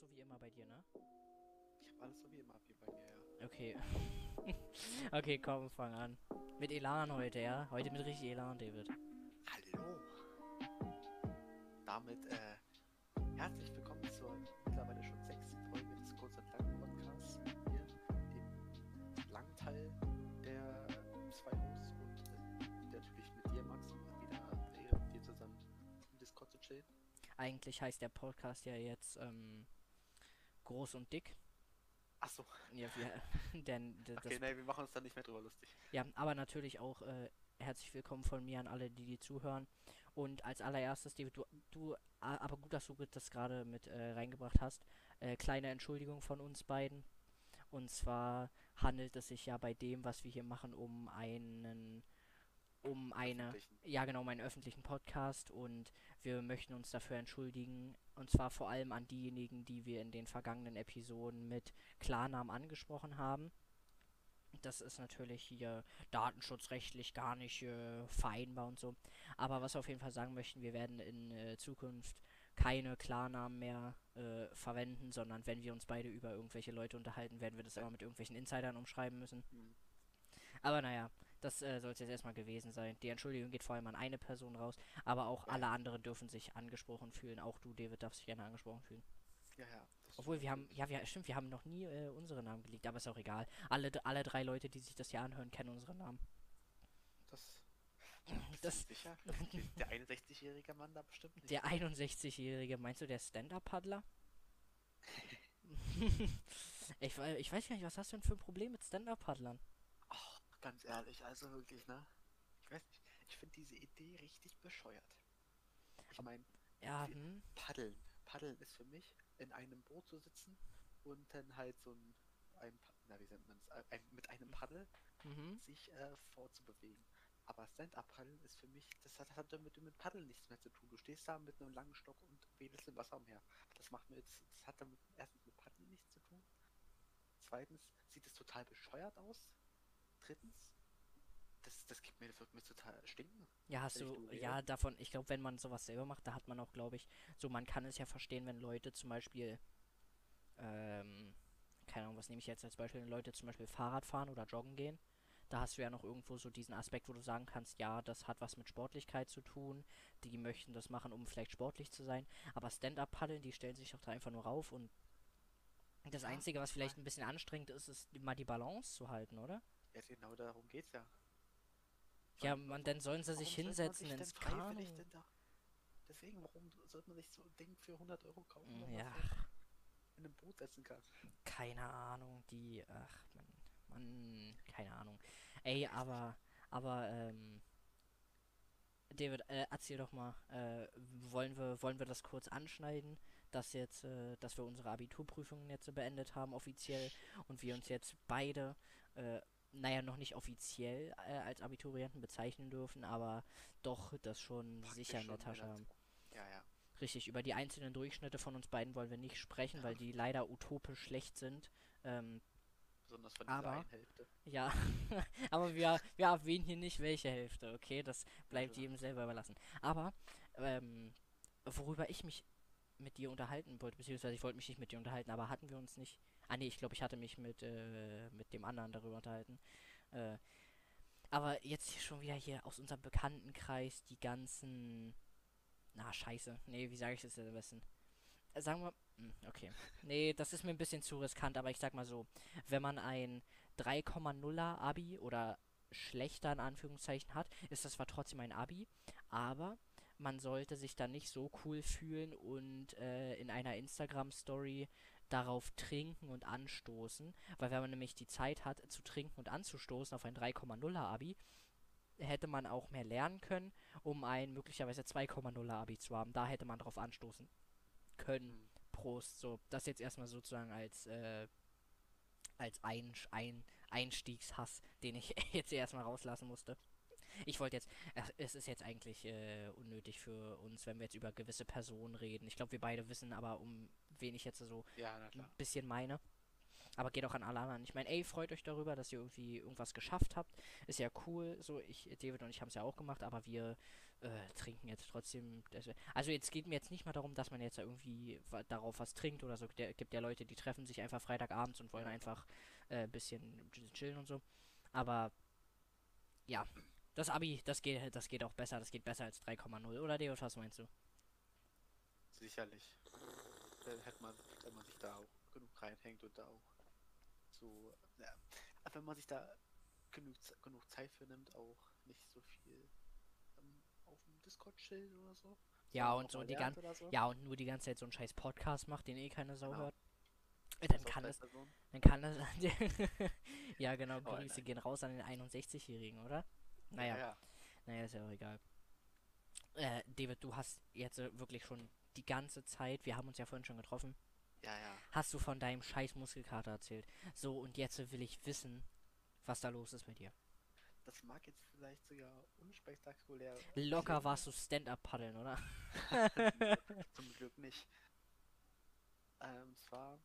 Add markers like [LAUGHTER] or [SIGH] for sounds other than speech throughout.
so wie immer bei dir, ne? Ich habe alles so wie immer hier bei mir, ja. Okay. [LAUGHS] okay, komm, fang an. Mit Elan heute, ja? Heute mit richtig Elan, David. Hallo! Damit, äh, herzlich willkommen zur mittlerweile schon sechsten Folge des Kurz und Lang Podcasts. Hier, dem langen Teil der zwei Hosts und äh, natürlich mit dir, Max, um wieder äh, dir zusammen im Discord zu chillen. Eigentlich heißt der Podcast ja jetzt, ähm, groß und dick. Ach so. Ja, wir, [LAUGHS] denn Okay, nee, wir machen uns dann nicht mehr drüber lustig. Ja, aber natürlich auch äh, herzlich willkommen von mir an alle, die die zuhören. Und als allererstes, David, du, du aber gut, dass du das gerade mit äh, reingebracht hast. Äh, kleine Entschuldigung von uns beiden. Und zwar handelt es sich ja bei dem, was wir hier machen, um einen, um eine, ja genau, meinen öffentlichen Podcast. Und wir möchten uns dafür entschuldigen. Und zwar vor allem an diejenigen, die wir in den vergangenen Episoden mit Klarnamen angesprochen haben. Das ist natürlich hier datenschutzrechtlich gar nicht äh, vereinbar und so. Aber was wir auf jeden Fall sagen möchten, wir werden in äh, Zukunft keine Klarnamen mehr äh, verwenden, sondern wenn wir uns beide über irgendwelche Leute unterhalten, werden wir das immer mit irgendwelchen Insidern umschreiben müssen. Hm. Aber naja, das äh, soll es jetzt erstmal gewesen sein. Die Entschuldigung geht vor allem an eine Person raus, aber auch alle anderen dürfen sich angesprochen fühlen. Auch du, David, darfst dich gerne angesprochen fühlen. Ja, ja. Obwohl wir haben, ja, wir, stimmt, wir haben noch nie äh, unsere Namen geleakt, aber ist auch egal. Alle, alle drei Leute, die sich das hier anhören, kennen unsere Namen. Das. [LAUGHS] Das- sicher? [LAUGHS] Der 61-jährige Mann da bestimmt nicht. Der 61-Jährige, meinst du der Stand-Up-Paddler? [LAUGHS] ich, wei- ich weiß gar nicht, was hast du denn für ein Problem mit Stand-Up-Paddlern? Ganz ehrlich, also wirklich, ne? Ich weiß nicht, ich finde diese Idee richtig bescheuert. Ich meine, Ja, hm, Paddeln. Paddeln ist für mich, in einem Boot zu sitzen und dann halt so ein, ein na, wie nennt man es, ein, mit einem Paddel mhm. sich äh, fortzubewegen. Aber Stand-Up-Paddeln ist für mich, das hat, hat damit mit Paddeln nichts mehr zu tun. Du stehst da mit einem langen Stock und wedelst im Wasser umher. Das macht mir jetzt, das hat damit erstens mit Paddeln nichts zu tun. Zweitens sieht es total bescheuert aus. Drittens, das, das gibt mir, das wird mir total stinken. Ja, hast du, ja, davon, ich glaube, wenn man sowas selber macht, da hat man auch, glaube ich, so, man kann es ja verstehen, wenn Leute zum Beispiel, ähm, keine Ahnung, was nehme ich jetzt als Beispiel, wenn Leute zum Beispiel Fahrrad fahren oder joggen gehen, da hast du ja noch irgendwo so diesen Aspekt, wo du sagen kannst, ja, das hat was mit Sportlichkeit zu tun, die möchten das machen, um vielleicht sportlich zu sein, aber Stand-Up-Paddeln, die stellen sich doch da einfach nur rauf und das Ja, Einzige, was vielleicht ein bisschen anstrengend ist, ist mal die Balance zu halten, oder? Ja, genau darum geht's ja. Ja, man, dann sollen sie sich warum hinsetzen sich ins Kanu. da? Deswegen, warum sollte man sich so ein Ding für 100 Euro kaufen, wenn Ja, in einem Boot setzen kann? keine Ahnung, die, ach, man, man, keine Ahnung. Ey, aber, aber, ähm, David, äh, erzähl doch mal, äh, wollen wir, wollen wir das kurz anschneiden, dass jetzt, äh, dass wir unsere Abiturprüfungen jetzt so beendet haben, offiziell, und wir uns jetzt beide, äh, naja, noch nicht offiziell äh, als Abiturienten bezeichnen dürfen, aber doch das schon Praktisch sicher in der Tasche haben. Ja, ja. Richtig, über die einzelnen Durchschnitte von uns beiden wollen wir nicht sprechen, weil die leider utopisch schlecht sind. Ähm, Besonders von dieser Aber- Hälfte. ja, [LAUGHS] aber wir, wir erwähnen hier nicht welche Hälfte, okay? Das bleibt Ja. jedem selber überlassen. Aber, ähm, worüber ich mich mit dir unterhalten wollte, beziehungsweise ich wollte mich nicht mit dir unterhalten, aber hatten wir uns nicht. Ah nee, ich glaube, ich hatte mich mit, äh, mit dem anderen darüber unterhalten. Äh, aber jetzt schon wieder hier aus unserem Bekanntenkreis die ganzen. Na, scheiße. Nee, wie sage ich das jetzt am besten? Äh, sagen wir. hm, Okay. Nee, das ist mir ein bisschen zu riskant, aber ich sag mal so. Wenn man ein 3,0er Abi oder schlechter in Anführungszeichen hat, ist das zwar trotzdem ein Abi, aber man sollte sich dann nicht so cool fühlen und äh, in einer Instagram-Story darauf trinken und anstoßen, weil wenn man nämlich die Zeit hat zu trinken und anzustoßen auf ein 3,0er Abi, hätte man auch mehr lernen können, um ein möglicherweise 2,0er Abi zu haben. Da hätte man drauf anstoßen können. Hm. Prost. So, das jetzt erstmal sozusagen als, äh, als ein, ein Einstiegshass, den ich [LAUGHS] jetzt erstmal rauslassen musste. Ich wollte jetzt, ach, es ist jetzt eigentlich äh, unnötig für uns, wenn wir jetzt über gewisse Personen reden. Ich glaube, wir beide wissen aber, um wen ich jetzt so Ja, ein bisschen meine. Aber geht auch an alle anderen. Ich meine, ey, freut euch darüber, dass ihr irgendwie irgendwas geschafft habt. Ist ja cool. So, ich, David und ich haben es ja auch gemacht, aber wir äh, trinken jetzt trotzdem. Also jetzt geht mir jetzt nicht mal darum, dass man jetzt irgendwie darauf was trinkt oder so. Der, gibt ja Leute, die treffen sich einfach Freitagabends und wollen einfach ein äh, bisschen chillen und so. Aber ja, das Abi, das geht, das geht auch besser. Das geht besser als 3,0, oder Deo, was meinst du? Sicherlich. Dann hätte man, wenn man sich da auch genug reinhängt und da auch so, ja, wenn man sich da genug, genug Zeit für nimmt, auch nicht so viel ähm, auf dem Discord chillen oder so. Ja, und so die ganze so. Ja, und nur die ganze Zeit so einen scheiß Podcast macht, den eh keine Sau genau. hört. Dann kann, das, dann kann das. ja, genau. Oh, Grüße nein. gehen raus an den 61-Jährigen, oder? Naja. Ja, ja. Naja, ist ja auch egal. Äh, David, du hast jetzt äh, wirklich schon die ganze Zeit, wir haben uns ja vorhin schon getroffen. Ja, ja. Hast du von deinem scheiß Muskelkater erzählt. So, und jetzt will ich wissen, was da los ist mit dir. Das mag jetzt vielleicht sogar unspektakulär. Locker warst du Stand-up-Paddeln, oder? [LAUGHS] Zum Glück nicht. Ähm, zwar,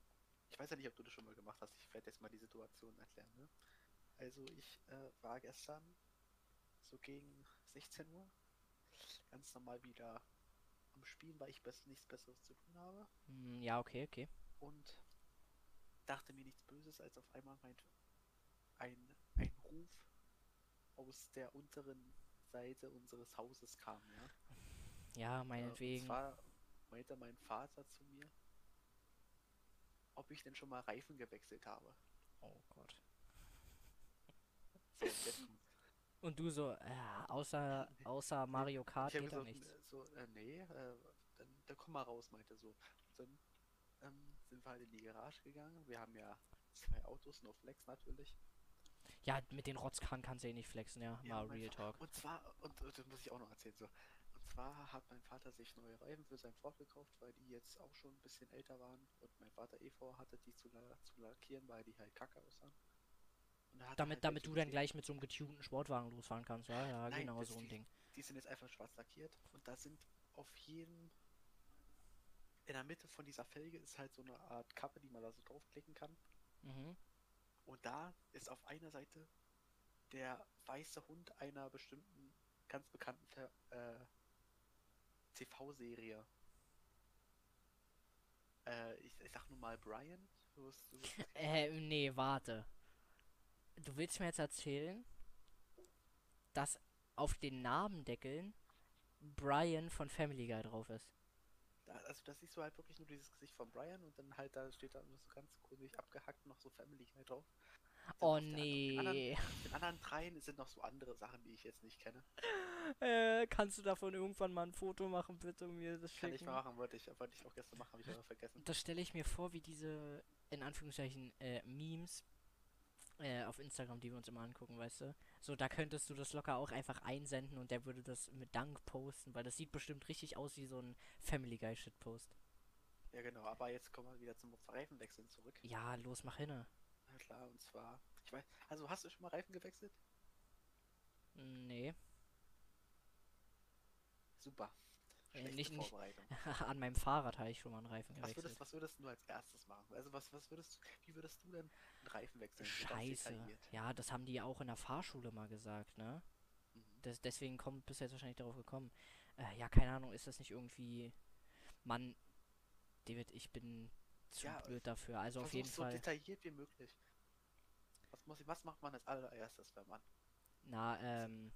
ich weiß ja nicht, ob du das schon mal gemacht hast. Ich werde jetzt mal die Situation erklären. Ne? Also, ich äh, war gestern so gegen 16 Uhr ganz normal wieder am Spielen, weil ich nichts Besseres zu tun habe. Hm, ja, okay, okay. Und dachte mir nichts Böses, als auf einmal mein, ein, ein Ruf aus der unteren Seite unseres Hauses kam, ja. Ja, meinetwegen. Und zwar meinte mein Vater zu mir, ob ich denn schon mal Reifen gewechselt habe. Oh Gott. So, und du so, äh, außer, außer Mario Kart geht da nichts. So, äh, nee, äh, dann, dann komm mal raus, meinte so. Und dann ähm, sind wir halt in die Garage gegangen. Wir haben ja zwei Autos, no Flex natürlich. Ja, mit den Rotzkahn kannst du eh nicht flexen, ja, ja mal Real Talk. Und zwar, und, und das muss ich auch noch erzählen, so. Und zwar hat mein Vater sich neue Reifen für sein Ford gekauft, weil die jetzt auch schon ein bisschen älter waren. Und mein Vater eh vorhatte, die zu, zu lackieren, weil die halt kacke aussahen. Damit, halt damit du dann gleich mit so einem getunten Sportwagen losfahren kannst, ja? Ja, Nein, genau so ein die, Ding. Die sind jetzt einfach schwarz lackiert und da sind auf jedem. In der Mitte von dieser Felge ist halt so eine Art Kappe, die man da so draufklicken kann. Mhm. Und da ist auf einer Seite der weiße Hund einer bestimmten, ganz bekannten äh, TV-Serie. Äh, ich, ich sag nur mal Brian. Du wirst, du wirst [LAUGHS] äh, nee, warte du willst mir jetzt erzählen, dass auf den Namendeckeln Brian von Family Guy drauf ist. Also das siehst du halt wirklich nur dieses Gesicht von Brian und dann halt da steht da nur so ganz komisch abgehackt noch so Family Guy drauf. Oh nee. Den anderen, den anderen dreien sind noch so andere Sachen, die ich jetzt nicht kenne. Äh, kannst du davon irgendwann mal ein Foto machen, bitte, und mir das schicken? Kann ich mal machen, wollte ich, wollte ich auch gestern machen, habe ich aber vergessen. Das stelle ich mir vor, wie diese, in Anführungszeichen, äh, Memes äh, auf Instagram, die wir uns immer angucken, weißt du? So, da könntest du das locker auch einfach einsenden und der würde das mit Dank posten, weil das sieht bestimmt richtig aus wie so ein Family Guy Shit Post. Ja, genau, aber jetzt kommen wir wieder zum Reifenwechseln zurück. Ja, los, mach hinne. Ja, klar, und zwar, ich weiß, also hast du schon mal Reifen gewechselt? Nee. Super. Äh, nicht, nicht [LAUGHS] an meinem Fahrrad habe ich schon mal einen Reifen was Würdest, was würdest du als erstes machen? Also was, was würdest wie würdest du denn einen Reifen wechseln? Scheiße. Ja, das haben die auch in der Fahrschule mal gesagt, ne? Mhm. Das, deswegen kommt bis jetzt wahrscheinlich darauf gekommen. Äh, ja, keine Ahnung, ist das nicht irgendwie. Mann, David, ich bin zu ja, blöd dafür. Also auf jeden so Fall. so detailliert wie möglich. Was, muss ich, was macht man als allererstes, wenn man. Na, ähm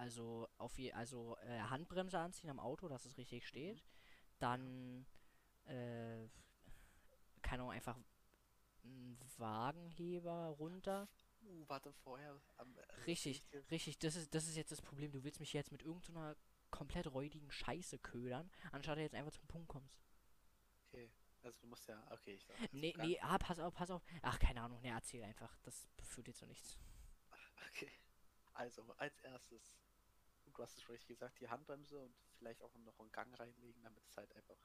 also auf je, also äh, Handbremse anziehen am Auto, dass es richtig steht. Mhm. Dann äh, keine Ahnung, einfach einen Wagenheber runter. Uh, warte vorher. Am, äh, richtig, richtig, das ist, das ist jetzt das Problem. Du willst mich jetzt mit irgendeiner komplett räudigen Scheiße ködern, anstatt du jetzt einfach zum Punkt kommst. Okay. Also du musst ja, okay, ich sag, Nee, nee, ah, pass auf, pass auf. Ach, keine Ahnung, ne, erzähl einfach. Das führt dir zu nichts. [LAUGHS] Okay. Also, als erstes du hast es schon richtig gesagt, die Handbremse und vielleicht auch noch einen Gang reinlegen, damit es halt einfach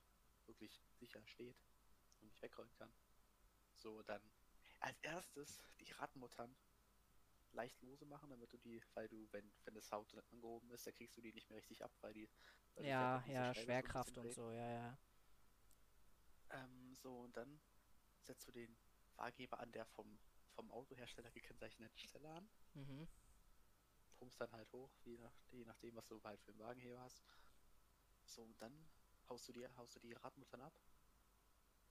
wirklich sicher steht und nicht wegrollen kann. So, dann als erstes die Radmuttern leicht lose machen, damit du die, weil du, wenn, wenn das Auto angehoben ist, dann kriegst du die nicht mehr richtig ab, weil die. Weil ja, ja, Schwerkraft und so, ja, ja. Ähm, so, und dann setzt du den Wagenheber an der vom, vom Autohersteller gekennzeichneten Stelle an. Mhm. Pumpst dann halt hoch, je, nach, je nachdem, was du halt für einen Wagenheber hast. So, und dann haust du die, haust du die Radmuttern ab,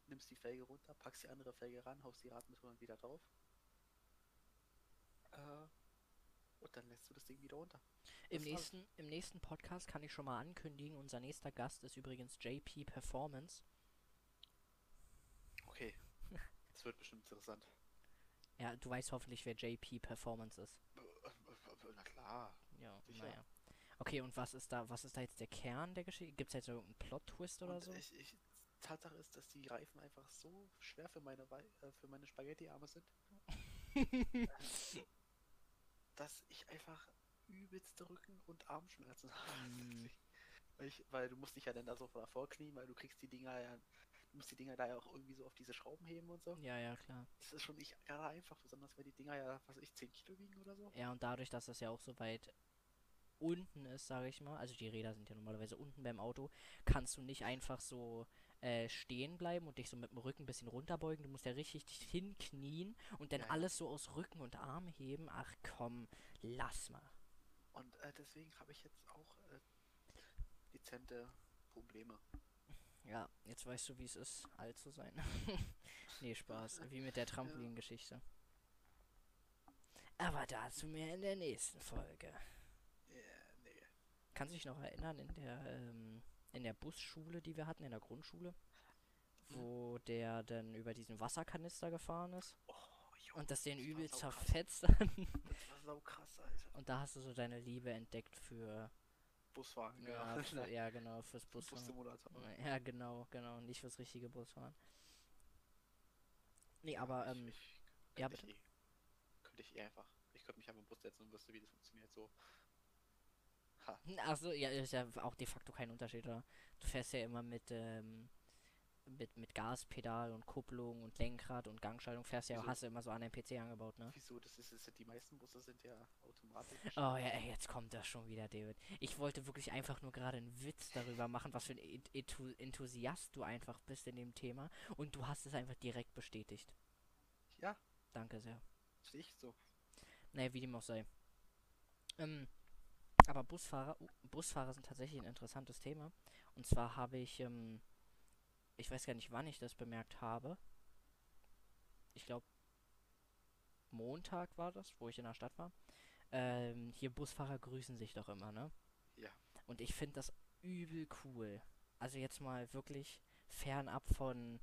nimmst die Felge runter, packst die andere Felge ran, haust die Radmuttern wieder drauf. Äh, und dann lässt du das Ding wieder runter. Im Das war's. nächsten, Im nächsten Podcast kann ich schon mal ankündigen, unser nächster Gast ist übrigens JP Performance. Okay. [LAUGHS] Das wird bestimmt interessant. Ja, du weißt hoffentlich, wer JP Performance ist. Na klar. Ja, Sicher. naja. Okay, und was ist da, was ist da jetzt der Kern der Geschichte? Gibt es jetzt irgendeinen Plot-Twist oder Und so? Ich, ich, Tatsache ist, dass die Reifen einfach so schwer für meine, Wei- äh, für meine Spaghetti-Arme sind, [LAUGHS] dass ich einfach übelste Rücken- und Armschmerzen [LAUGHS] habe. Mm. weil, du musst dich ja dann da so davor knien, weil du kriegst die Dinger ja, du musst die Dinger da ja auch irgendwie so auf diese Schrauben heben und so. ja, ja, klar. Das ist schon nicht gerade einfach, besonders weil die Dinger ja, was weiß ich, 10 Kilo wiegen oder so. Ja, und dadurch, dass das ja auch so weit unten ist, sage ich mal, also die Räder sind ja normalerweise unten beim Auto, kannst du nicht einfach so äh, stehen bleiben und dich so mit dem Rücken ein bisschen runterbeugen. Du musst ja richtig hinknien und dann ja. alles so aus Rücken und Arm heben. Ach komm, lass mal. Und äh, deswegen habe ich jetzt auch äh, dezente Probleme. Ja, jetzt weißt du, wie es ist, alt zu sein. [LAUGHS] nee, Spaß. Wie mit der Trampolin-Geschichte. Aber dazu mehr in der nächsten Folge. Ja, nee. Kannst du dich noch erinnern in der ähm, in der Busschule, die wir hatten, in der Grundschule, wo der dann über diesen Wasserkanister gefahren ist Oh, jo, und das den übel zerfetzt hat. Das war sau krass, Alter. und da hast du so deine Liebe entdeckt für Busfahren, ja, genau. [LAUGHS] für, ja genau fürs Busfahren. Bussimulator. Ja, genau, genau, nicht fürs richtige Busfahren. Nee, aber ähm, ich, ja, könnte bitte. ich, eh, könnte ich eh einfach. Ich könnte mich einfach im Bus setzen und wüsste, wie das funktioniert. So. Ha. Achso, ja, ist ja auch de facto kein Unterschied, oder? Du fährst ja immer mit, ähm, mit, mit Gaspedal und Kupplung und Lenkrad und Gangschaltung fährst ja, Wieso? hast du immer so an den PC angebaut, ne? Wieso? Das ist, das sind, die meisten Busse sind ja automatisch. Oh ja, ey, jetzt kommt das schon wieder, David. Ich wollte wirklich einfach nur gerade einen Witz darüber machen, was für ein Enthusiast du einfach bist in dem Thema. Und du hast es einfach direkt bestätigt. Ja, Danke sehr. sehe ich so. Naja, wie dem auch sei. Ähm, aber Busfahrer, uh, Busfahrer sind tatsächlich ein interessantes Thema. Und zwar habe ich, ähm, ich weiß gar nicht, wann ich das bemerkt habe. Ich glaube, Montag war das, wo ich in der Stadt war. Ähm, hier Busfahrer grüßen sich doch immer, ne? Ja. Und ich finde das übel cool. Also jetzt mal wirklich fernab von,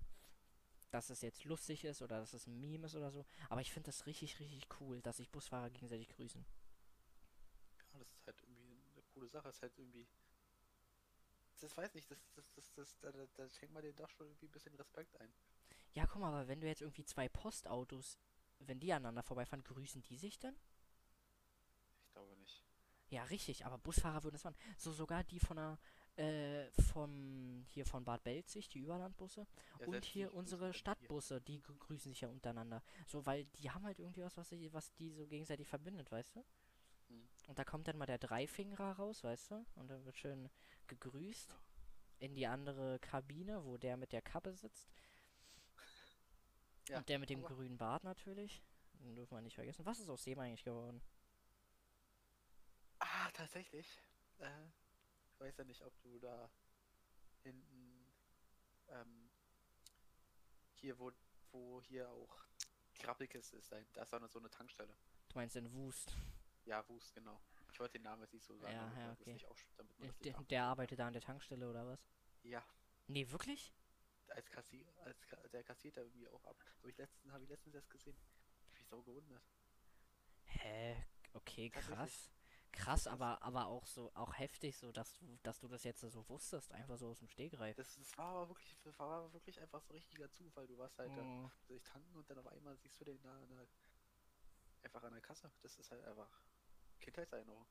dass es jetzt lustig ist oder dass es ein Meme ist oder so. Aber ich finde das richtig, richtig cool, dass sich Busfahrer gegenseitig grüßen. Ja, das ist halt irgendwie eine coole Sache. Das ist halt irgendwie. Das weiß nicht, das, das, das, das, da, da, da schenkt man denen doch schon irgendwie ein bisschen Respekt ein. Ja, guck mal, aber wenn du jetzt irgendwie zwei Postautos, wenn die aneinander vorbeifahren, grüßen die sich dann? Ich glaube nicht. Ja, richtig, aber Busfahrer würden es machen. So sogar die von der, äh, vom, hier von Bad Belzig, die Überlandbusse. Ja, und hier unsere. Stadtbusse, die grü- grüßen sich ja untereinander. So, weil die haben halt irgendwie was, was, sie- was die so gegenseitig verbindet, weißt du? Und da kommt dann mal der Dreifingerer raus, weißt du? Und dann wird schön gegrüßt Ja. in die andere Kabine, wo der mit der Kappe sitzt. Ja, Und der mit dem aber- grünen Bart natürlich. Den dürfen wir nicht vergessen. Was ist aus dem eigentlich geworden? Ah, tatsächlich. Äh, ich weiß ja nicht, ob du da hinten ähm, hier, wo, wo hier auch die Rappelkiste ist, da, da ist auch noch so eine Tankstelle. Du meinst den Wust. Ja, Wust, genau. Ich wollte den Namen jetzt nicht so sagen, Ja, ja, okay. Der, der, arbeitet da an der Tankstelle oder was? Ja, Nee, wirklich? als Kassier, als Ka der kassiert da irgendwie auch ab. Habe ich letztens, habe ich letztens erst gesehen. Hab mich so gewundert. Hä? Okay, krass. Krass, aber, aber auch so, auch heftig, so dass du, dass du das jetzt so wusstest, einfach so aus dem Stegreif. Das, das war aber wirklich, das war aber wirklich einfach so richtiger Zufall. Du warst halt da Oh. durch tanken und dann auf einmal siehst du den da der, einfach an der Kasse. Das ist halt einfach Kindheitserinnerung.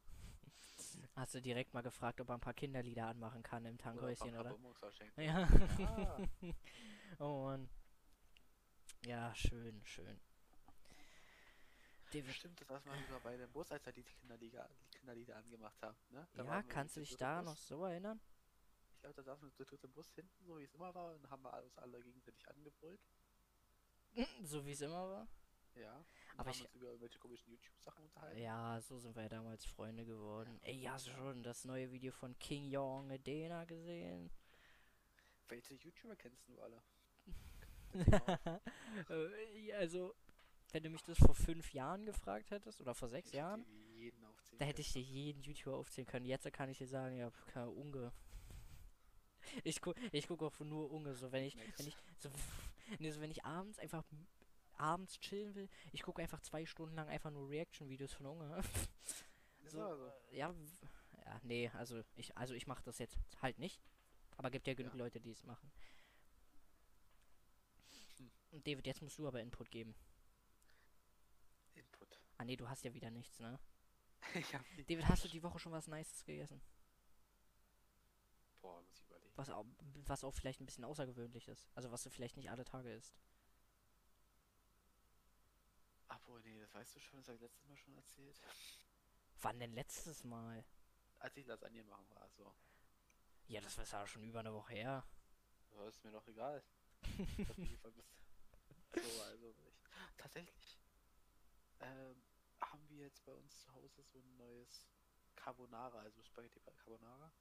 Hast du direkt mal gefragt, ob er ein paar Kinderlieder anmachen kann im Tankhäuschen, oder? Verschenkt. Ja. Ah, [LAUGHS] oh Mann. Ja, schön, schön. David, stimmt, das war mal wieder bei dem Bus, als er die Kinderliga, die Kinderlieder angemacht haben. Ne? Da ja, kannst du dich da noch so erinnern? Ich glaube, da saßen wir zu dritt im Bus hinten, so wie es immer war, und haben wir uns alle gegenseitig angebrüllt. [CLEARS THROAT] so wie es immer war. Ja. Aber ich- uns über irgendwelche komischen YouTube-Sachen unterhalten. Ja, so sind wir ja damals Freunde geworden. Ey, hast du schon das neue Video von King Jong Edena gesehen? Welche YouTuber kennst du alle? [LAUGHS] Äh, also, wenn du mich das vor fünf Jahren gefragt hättest oder vor sechs Ich Jahren, da hätte ich dir jeden YouTuber aufzählen können. Jetzt kann ich dir sagen, ja, keine Unge. [LAUGHS] Ich guck, ich guck auch nur Unge, so wenn ich, Max. wenn ich, so, [LAUGHS] nee, so wenn ich abends einfach abends chillen will, ich gucke einfach zwei Stunden lang einfach nur Reaction-Videos von Unge. [LAUGHS] So, aber so. äh, ja, ja, nee, also ich, also ich mache das jetzt halt nicht. Aber gibt ja genug Ja. Leute, die es machen. Hm. Und David, jetzt musst du aber Input geben. Input. Ah nee, du hast ja wieder nichts, ne? [LAUGHS] ich hab nicht- David, hast du die Woche schon was Nices gegessen? Boah, muss ich überlegen. Was auch, was auch vielleicht ein bisschen außergewöhnlich ist. Also was du vielleicht nicht alle Tage isst. Obwohl, nee, das weißt du schon, das habe ich letztes Mal schon erzählt. Wann denn letztes Mal? Als ich Lasagne machen war, so. Ja, das war ja schon über eine Woche her. Ja, ist mir doch egal. [LAUGHS] So, also ich, tatsächlich ähm, haben wir jetzt bei uns zu Hause so ein neues Carbonara, also Spaghetti Carbonara.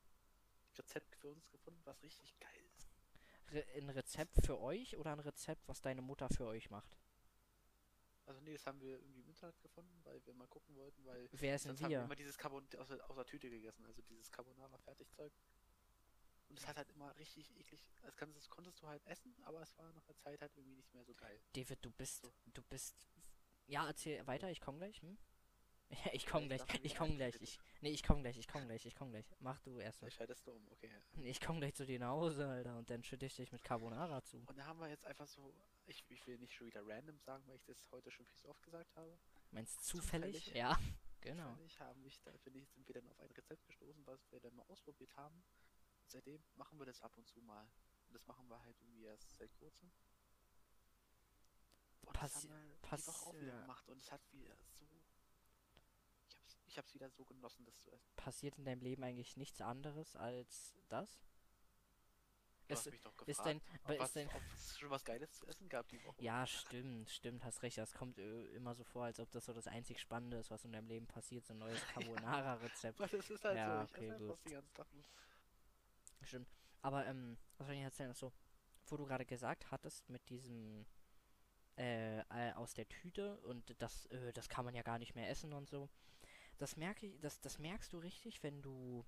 Rezept für uns gefunden, was richtig geil ist. Re ein Rezept für euch oder ein Rezept, was deine Mutter für euch macht? Also nee, das haben wir irgendwie im Internet gefunden, weil wir mal gucken wollten, weil Wer ist denn sonst haben wir immer dieses Carbon aus der, aus der Tüte gegessen, also dieses Carbonara Fertigzeug. Und es hat halt immer richtig eklig, das, kannst, das konntest du halt essen, aber es war nach der Zeit halt irgendwie nicht mehr so geil. David, du bist, So. du bist. Ja, erzähl weiter, ich komm gleich. Hm? Ja, [LAUGHS] ich komm ich gleich, ich komm gleich, ich. Nee, ich komm gleich, ich komm gleich, ich komm gleich. Mach du erst mal. Vielleicht schaltest du um, okay. Nee, Ich komm gleich zu dir nach Hause, Alter, und dann schütte ich dich mit Carbonara zu. Und da haben wir jetzt einfach so, ich, ich will nicht schon wieder random sagen, weil ich das heute schon viel zu oft gesagt habe. Meinst zufällig? Zufällig? Ja, [LAUGHS] genau. Zufällig haben mich, da finde ich, sind wir dann auf ein Rezept gestoßen, was wir dann mal ausprobiert haben. Und seitdem machen wir das ab und zu mal. Und das machen wir halt irgendwie erst seit kurzem. Und das Passi- haben wir die passi- Woche auch wieder gemacht und es hat wieder so. Ich hab's, ich hab's wieder so genossen, das zu essen. Passiert in deinem Leben eigentlich nichts anderes als das? Du Ist, hast mich doch gefragt, ist dein, ob, aber was, ist dein, ob es schon was Geiles zu essen gab die Woche. ja, stimmt, stimmt, hast recht. Das kommt äh, immer so vor, als ob das so das einzig Spannende ist, was in deinem Leben passiert, so ein neues [LAUGHS] Carbonara-Rezept. Das ist halt Ja, so, ich okay, gut. den ganzen nur. Stimmt. Aber, ähm, was soll ich erzählen? So, wo du gerade gesagt hattest, mit diesem, äh, äh, aus der Tüte und das, äh, das kann man ja gar nicht mehr essen und so. Das merke ich, das, das merkst du richtig, wenn du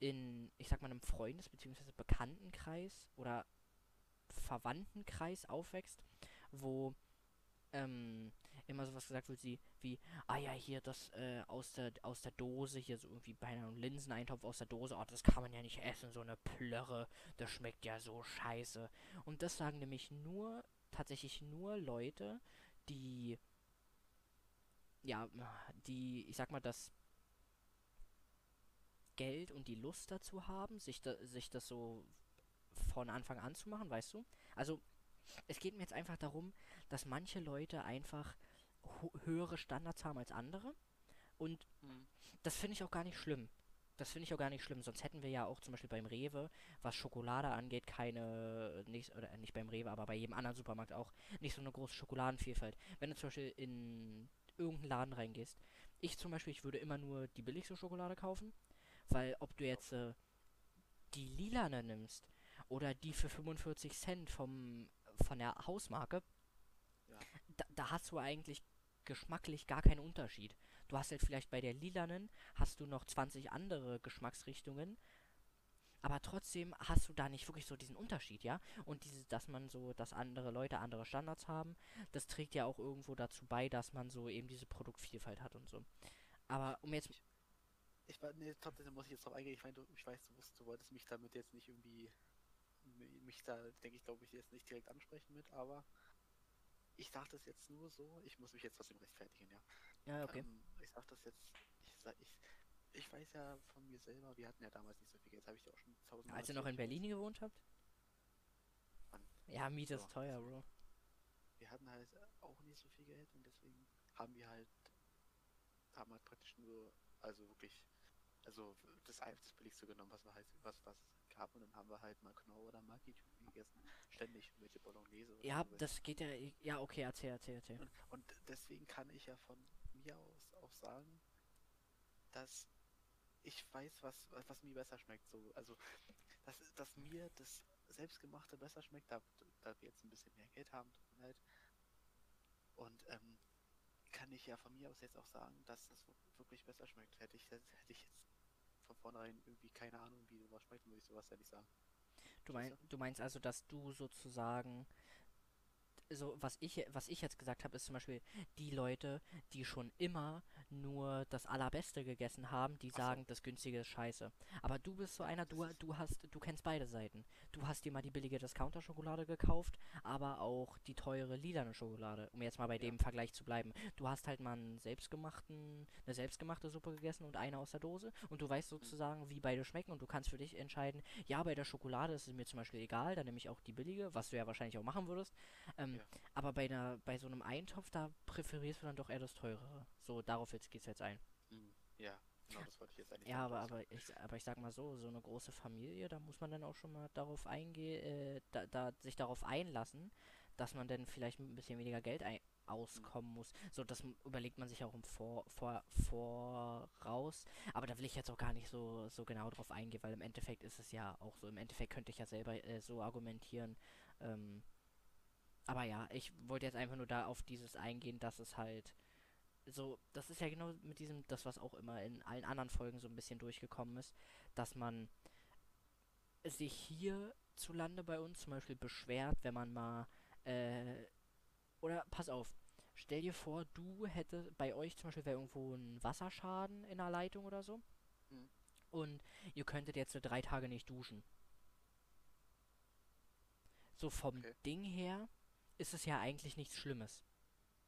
in, ich sag mal, einem Freundes- bzw. Bekanntenkreis oder Verwandtenkreis aufwächst, wo ähm, immer sowas gesagt wird wie, wie, ah ja, hier das äh, aus der aus der Dose, hier so irgendwie bei einem Linseneintopf aus der Dose, oh, das kann man ja nicht essen, so eine Plörre, das schmeckt ja so scheiße. Und das sagen nämlich nur, tatsächlich nur Leute, die, ja, die, ich sag mal, das Geld und die Lust dazu haben, sich, da, sich das so von Anfang an zu machen, weißt du? Also, es geht mir jetzt einfach darum, dass manche Leute einfach höhere Standards haben als andere. Und Hm. das finde ich auch gar nicht schlimm. Das finde ich auch gar nicht schlimm. Sonst hätten wir ja auch zum Beispiel beim Rewe, was Schokolade angeht, keine, nicht, oder nicht beim Rewe, aber bei jedem anderen Supermarkt auch, nicht so eine große Schokoladenvielfalt. Wenn du zum Beispiel in irgendeinen Laden reingehst, ich zum Beispiel, ich würde immer nur die billigste Schokolade kaufen, weil ob du jetzt äh, die lilane nimmst oder die für 45 Cent vom, von der Hausmarke, Ja. da, da hast du eigentlich geschmacklich gar keinen Unterschied. Du hast halt vielleicht bei der lilanen hast du noch 20 andere Geschmacksrichtungen, aber trotzdem hast du da nicht wirklich so diesen Unterschied, ja? Und dieses, dass man so, dass andere Leute andere Standards haben, das trägt ja auch irgendwo dazu bei, dass man so eben diese Produktvielfalt hat und so. Aber um jetzt, Ich war, nee, trotzdem muss ich jetzt drauf eingehen. Ich meine, du, ich weiß, du, wusst, du wolltest mich damit jetzt nicht irgendwie, mi- mich da, denke ich, glaube ich, jetzt nicht direkt ansprechen mit, aber ich sag das jetzt nur so, ich muss mich jetzt trotzdem rechtfertigen, ja. ja, okay. Ähm, ich sag das jetzt, ich sag, ich, ich weiß ja von mir selber, wir hatten ja damals nicht so viel Geld, das habe ich dir auch schon tausendmal Als ihr noch in. Berlin gewohnt habt? Wann? Ja, Miete So, ist teuer. Bro. wir hatten halt auch nicht so viel Geld und deswegen haben wir halt, haben halt praktisch nur, also wirklich, also das, ein- das billigste genommen, was wir halt, was, was gehabt und dann haben wir halt mal Knorr oder Maggi-Tüten gegessen. Ständig mit Bolognese. oder Ja, so. das geht ja. Ja, okay, erzähl, erzähl, erzähl. Und, und deswegen kann ich ja von mir aus auch sagen, dass ich weiß, was, was mir besser schmeckt. So, also, dass, dass mir das Selbstgemachte besser schmeckt, da, da wir jetzt ein bisschen mehr Geld haben, tut mir leid. Und ähm, kann ich ja von mir aus jetzt auch sagen, dass das wirklich besser schmeckt. Hätte ich, jetzt- hätte ich jetzt von vornherein irgendwie keine Ahnung, wie sowas schmeckt, würde ich sowas ja nicht sagen. Du, mein, du meinst also, dass du sozusagen. So, was ich, was ich jetzt gesagt habe, ist zum Beispiel die Leute, die schon immer nur das Allerbeste gegessen haben, die Ach so. sagen, das Günstige ist scheiße. Aber du bist so einer, du, du hast, du kennst beide Seiten. Du hast dir mal die billige Discounter-Schokolade gekauft, aber auch die teure lilane Schokolade, um jetzt mal bei Ja. dem Vergleich zu bleiben. Du hast halt mal einen selbstgemachten, eine selbstgemachte Suppe gegessen und eine aus der Dose und du weißt sozusagen, wie beide schmecken und du kannst für dich entscheiden, ja, bei der Schokolade ist es mir zum Beispiel egal, dann nehme ich auch die billige, was du ja wahrscheinlich auch machen würdest. Ähm, Ja. Aber bei einer, bei so einem Eintopf, da präferierst du dann doch eher das teurere. So, darauf jetzt geht's jetzt ein. Mhm. Ja, genau, das wollte ich jetzt eigentlich Ja, sagen, aber, aber, ich, aber ich sag mal so, so eine große Familie, da muss man dann auch schon mal darauf eingehen, äh, da, da sich darauf einlassen, dass man dann vielleicht mit ein bisschen weniger Geld ein auskommen muss. So, das überlegt man sich auch im Vor, vor, voraus. Aber da will ich jetzt auch gar nicht so, so genau drauf eingehen, weil im Endeffekt ist es ja auch so. Im Endeffekt könnte ich ja selber äh, so argumentieren. Ähm, aber ja, ich wollte jetzt einfach nur da auf dieses eingehen, dass es halt so, das ist ja genau mit diesem, das was auch immer in allen anderen Folgen so ein bisschen durchgekommen ist, dass man sich hierzulande bei uns zum Beispiel beschwert, wenn man mal, äh, oder pass auf, stell dir vor, du hättest, bei euch zum Beispiel wäre irgendwo ein Wasserschaden in der Leitung oder so Mhm. und ihr könntet jetzt so drei Tage nicht duschen. So vom Okay. Ding her ist es ja eigentlich nichts Schlimmes.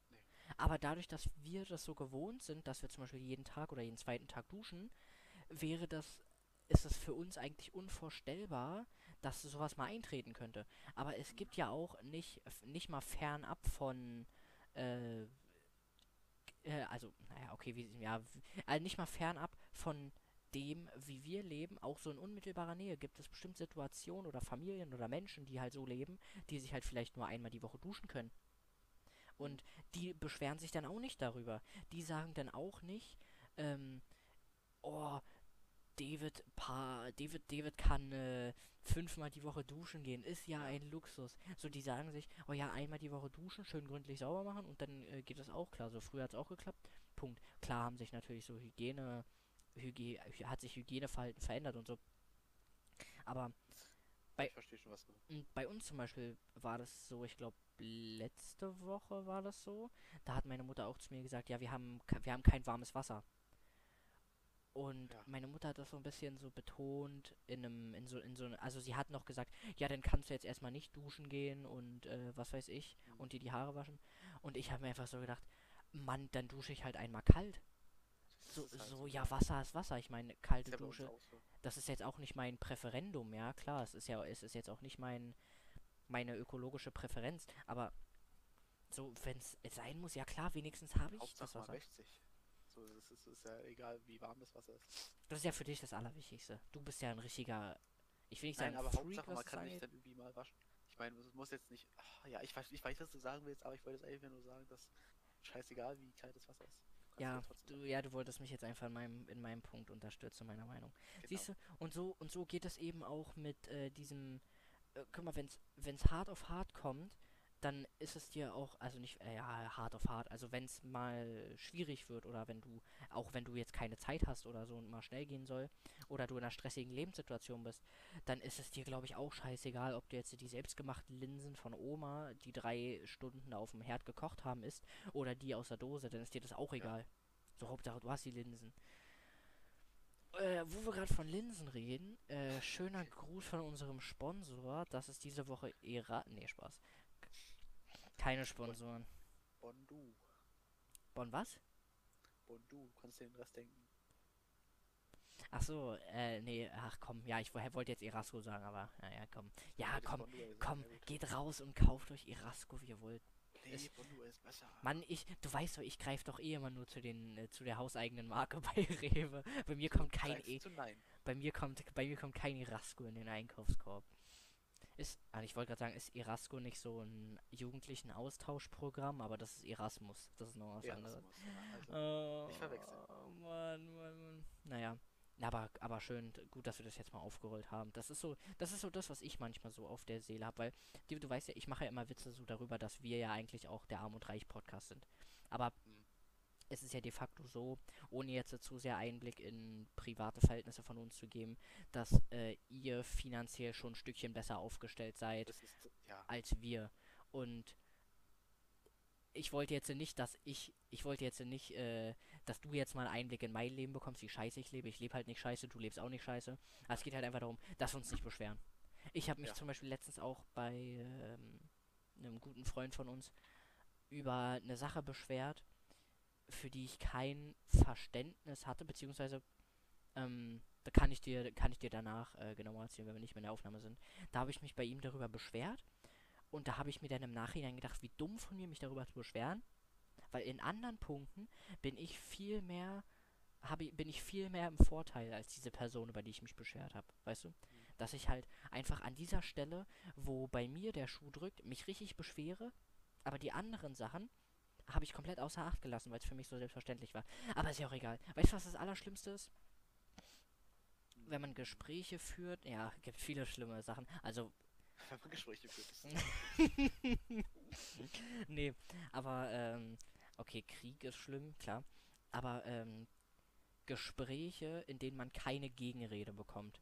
Nee. Aber dadurch, dass wir das so gewohnt sind, dass wir zum Beispiel jeden Tag oder jeden zweiten Tag duschen, wäre das, ist es für uns eigentlich unvorstellbar, dass sowas mal eintreten könnte. Aber es gibt ja auch nicht, nicht mal fernab von, äh, äh, also, naja, okay, wie, ja, also nicht mal fernab von dem, wie wir leben, auch so in unmittelbarer Nähe gibt es bestimmt Situationen oder Familien oder Menschen, die halt so leben, die sich halt vielleicht nur einmal die Woche duschen können. Und die beschweren sich dann auch nicht darüber. Die sagen dann auch nicht, ähm, oh, David, pa, David, David kann äh, fünfmal die Woche duschen gehen, ist ja ein Luxus. So, die sagen sich, oh ja, einmal die Woche duschen, schön gründlich sauber machen und dann äh, geht das auch klar. So früher hat es auch geklappt. Punkt. Klar haben sich natürlich so Hygiene, Hygie, hat sich Hygieneverhalten verändert und so. Aber bei- schon, bei uns zum Beispiel war das so, ich glaube, letzte Woche war das so. Da hat meine Mutter auch zu mir gesagt, ja, wir haben, wir haben kein warmes Wasser. Und Ja. meine Mutter hat das so ein bisschen so betont in einem, in so, in so, also sie hat noch gesagt, ja, dann kannst du jetzt erstmal nicht duschen gehen und äh, was weiß ich Mhm. und dir die Haare waschen. Und ich habe mir einfach so gedacht, Mann, dann dusche ich halt einmal kalt. Das So, halt so, so, ja, Wasser ist Wasser. Ich meine, kalte Ist Dusche so. das ist jetzt auch nicht mein Präferendum, ja, klar, es ist ja, es ist jetzt auch nicht mein, meine ökologische Präferenz, aber so, wenn es sein muss, ja klar, wenigstens habe ich das Hauptsache man Wasser. wäscht sich. So, es ist, ist ja egal, wie warm das Wasser ist. Das ist ja für dich das Allerwichtigste. Du bist ja ein richtiger, ich will nicht Nein, sagen aber Freak, Hauptsache man das kann angeht. dann irgendwie mal waschen. Ich meine, es muss jetzt nicht. ach, ja, ich weiß, ich weiß, was du sagen willst, aber ich wollte jetzt einfach nur sagen, dass scheißegal, wie kalt das Wasser ist. Ja, du, ja, du wolltest mich jetzt einfach in meinem, in meinem Punkt unterstützen, meiner Meinung. genau. Siehst du, und so, und so geht es eben auch mit äh, diesem, äh, guck mal, wenn's, wenn's hart auf hart kommt, dann ist es dir auch, also nicht, äh, ja, hart auf hart, also wenn es mal schwierig wird oder wenn du, auch wenn du jetzt keine Zeit hast oder so und mal schnell gehen soll oder du in einer stressigen Lebenssituation bist, dann ist es dir, glaube ich, auch scheißegal, ob du jetzt die selbstgemachten Linsen von Oma, die drei Stunden auf dem Herd gekocht haben, isst oder die aus der Dose, dann ist dir das auch egal. So, Hauptsache, du hast die Linsen. Äh, wo wir gerade von Linsen reden, äh, schöner Gruß von unserem Sponsor. Das ist diese Woche Era. Nee, Spaß. Keine Sponsoren. Bondu. Bon, was? Bondu, kannst dir den Rest denken. Ach so, äh, nee, ach komm, ja, ich wo- wollte jetzt Erasco sagen, aber, naja, komm. Ja, komm, komm, geht raus und kauft euch Erasco, wie ihr wollt. Nee, Bondu ist besser. Mann, ich, du weißt doch, ich greife doch eh immer nur zu den, äh, zu der hauseigenen Marke [LAUGHS] bei Rewe. Bei mir kommt kein E. du? Bei mir kommt, bei mir kommt kein Erasco in den Einkaufskorb. Ist, also ich wollte gerade sagen, ist Erasco nicht so ein jugendlichen Austauschprogramm, aber das ist Erasmus. Das ist noch was anderes. Erasmus, ja, also, Oh, Nicht verwechseln. Mann, Mann, Mann. Naja. Aber, aber schön, gut, dass wir das jetzt mal aufgerollt haben. Das ist so, das ist so das, was ich manchmal so auf der Seele habe, weil du, du weißt ja, ich mache ja immer Witze so darüber, dass wir ja eigentlich auch der Arm und Reich Podcast sind. Aber. Es ist ja de facto so, ohne jetzt zu sehr Einblick in private Verhältnisse von uns zu geben, dass äh, ihr finanziell schon ein Stückchen besser aufgestellt seid ist, ja, als wir. Und ich wollte jetzt nicht, dass ich, ich wollte jetzt nicht, äh, dass du jetzt mal einen Einblick in mein Leben bekommst, wie scheiße ich lebe. Ich lebe halt nicht scheiße, du lebst auch nicht scheiße. Aber es geht halt einfach darum, dass wir uns nicht beschweren. Ich habe mich Ja. zum Beispiel letztens auch bei ähm, einem guten Freund von uns über eine Sache beschwert, für die ich kein Verständnis hatte, beziehungsweise ähm, da kann ich dir, kann ich dir danach äh, genauer erzählen, wenn wir nicht mehr in der Aufnahme sind. Da habe ich mich bei ihm darüber beschwert und da habe ich mir dann im Nachhinein gedacht, wie dumm von mir, mich darüber zu beschweren, weil in anderen Punkten bin ich viel mehr, habe ich, bin ich viel mehr im Vorteil als diese Person, über die ich mich beschwert habe, weißt du? Dass ich halt einfach an dieser Stelle, wo bei mir der Schuh drückt, mich richtig beschwere, aber die anderen Sachen habe ich komplett außer Acht gelassen, weil es für mich so selbstverständlich war. Aber ist ja auch egal. Weißt du, was das Allerschlimmste ist? Wenn man Gespräche führt, ja, gibt viele schlimme Sachen. Also [LAUGHS] wenn man Gespräche führt. [LAUGHS] Nee, aber ähm, okay, Krieg ist schlimm, klar. Aber ähm, Gespräche, in denen man keine Gegenrede bekommt.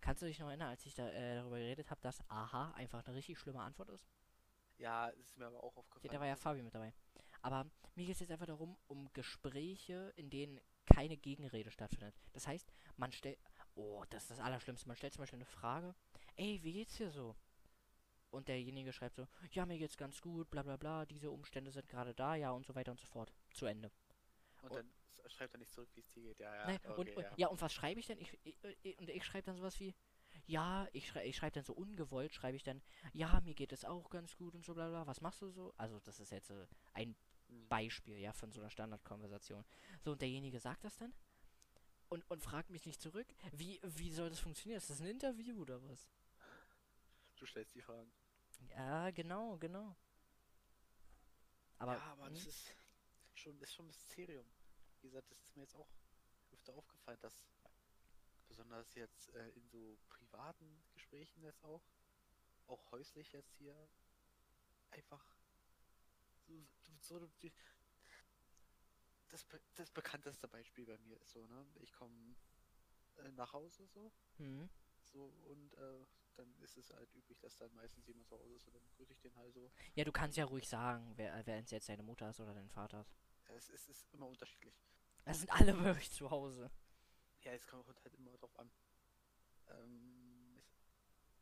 Kannst du dich noch erinnern, als ich da, äh, darüber geredet habe, dass Aha einfach eine richtig schlimme Antwort ist? ja, das ist mir aber auch Ja, aufgefallen. da war ja Fabi mit dabei. Aber mir geht es jetzt einfach darum, um Gespräche, in denen keine Gegenrede stattfindet. Das heißt, man stellt. Oh, das ist das Allerschlimmste. Man stellt zum Beispiel eine Frage. Ey, wie geht's dir so? Und derjenige schreibt so, ja, mir geht's ganz gut, bla bla bla, diese Umstände sind gerade da, ja, und so weiter und so fort. Zu Ende. Und und- dann schreibt er nicht zurück, wie es dir geht. Ja, ja. Nein, okay, und, und, ja. ja, und was schreibe ich denn? Ich, ich, ich, und ich schreibe dann sowas wie, ja, ich schreibe ich schreib dann so ungewollt, schreibe ich dann, ja, mir geht es auch ganz gut und so bla bla, was machst du so? Also das ist jetzt äh, ein. Beispiel, ja, von so einer Standardkonversation. So, und derjenige sagt das dann und, und fragt mich nicht zurück. Wie, wie soll das funktionieren? Ist das ein Interview oder was? Du stellst die Fragen. Ja, genau, genau. Aber, ja, aber das hm, ist schon, ist schon ein Mysterium. Wie gesagt, das ist mir jetzt auch öfter aufgefallen, dass besonders jetzt äh, in so privaten Gesprächen jetzt auch, auch häuslich jetzt hier, einfach so, die, das, das bekannteste Beispiel bei mir ist so, ne? Ich komme äh, nach Hause so, hm, so und äh, dann ist es halt üblich, dass dann meistens jemand zu Hause ist und dann grüße ich den halt so. ja, du kannst ja ruhig sagen, wer, wer jetzt deine Mutter ist oder dein Vater ist. Es, es ist immer unterschiedlich. Es sind alle [LAUGHS] wirklich zu Hause. Ja, es kommt halt immer drauf an. Ähm,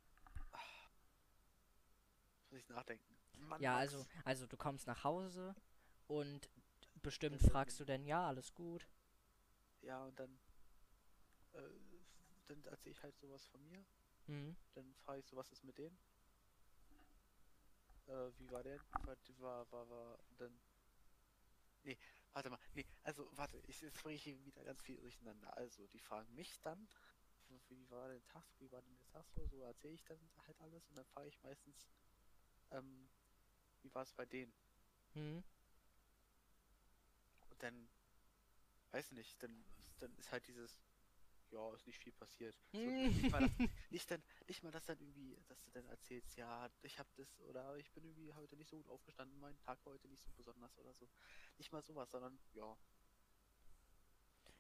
ich, ah, muss ich nachdenken. Mann, Ja, Max. also, also du kommst nach Hause und bestimmt Dann- fragst du dann, ja, alles gut. Ja, und dann, äh, dann erzähle ich halt sowas von mir. Hm. Dann frage ich so, was ist mit denen? Äh, wie war der? War, war, war, dann. Nee, warte mal. Nee, also, warte, ich, jetzt bringe ich hier wieder ganz viel durcheinander. Also, die fragen mich dann, wie war der Tag, wie war denn der Tag so? So erzähle ich dann halt alles und dann frage ich meistens, ähm, wie war es bei denen? Hm. Und dann, weiß nicht, dann, dann ist halt dieses, ja, ist nicht viel passiert. So, nicht, mal das, [LAUGHS] nicht, dann, nicht mal das dann irgendwie, dass du dann erzählst, ja, ich hab das oder ich bin irgendwie heute nicht so gut aufgestanden, mein Tag war heute nicht so besonders oder so. Nicht mal sowas, sondern ja,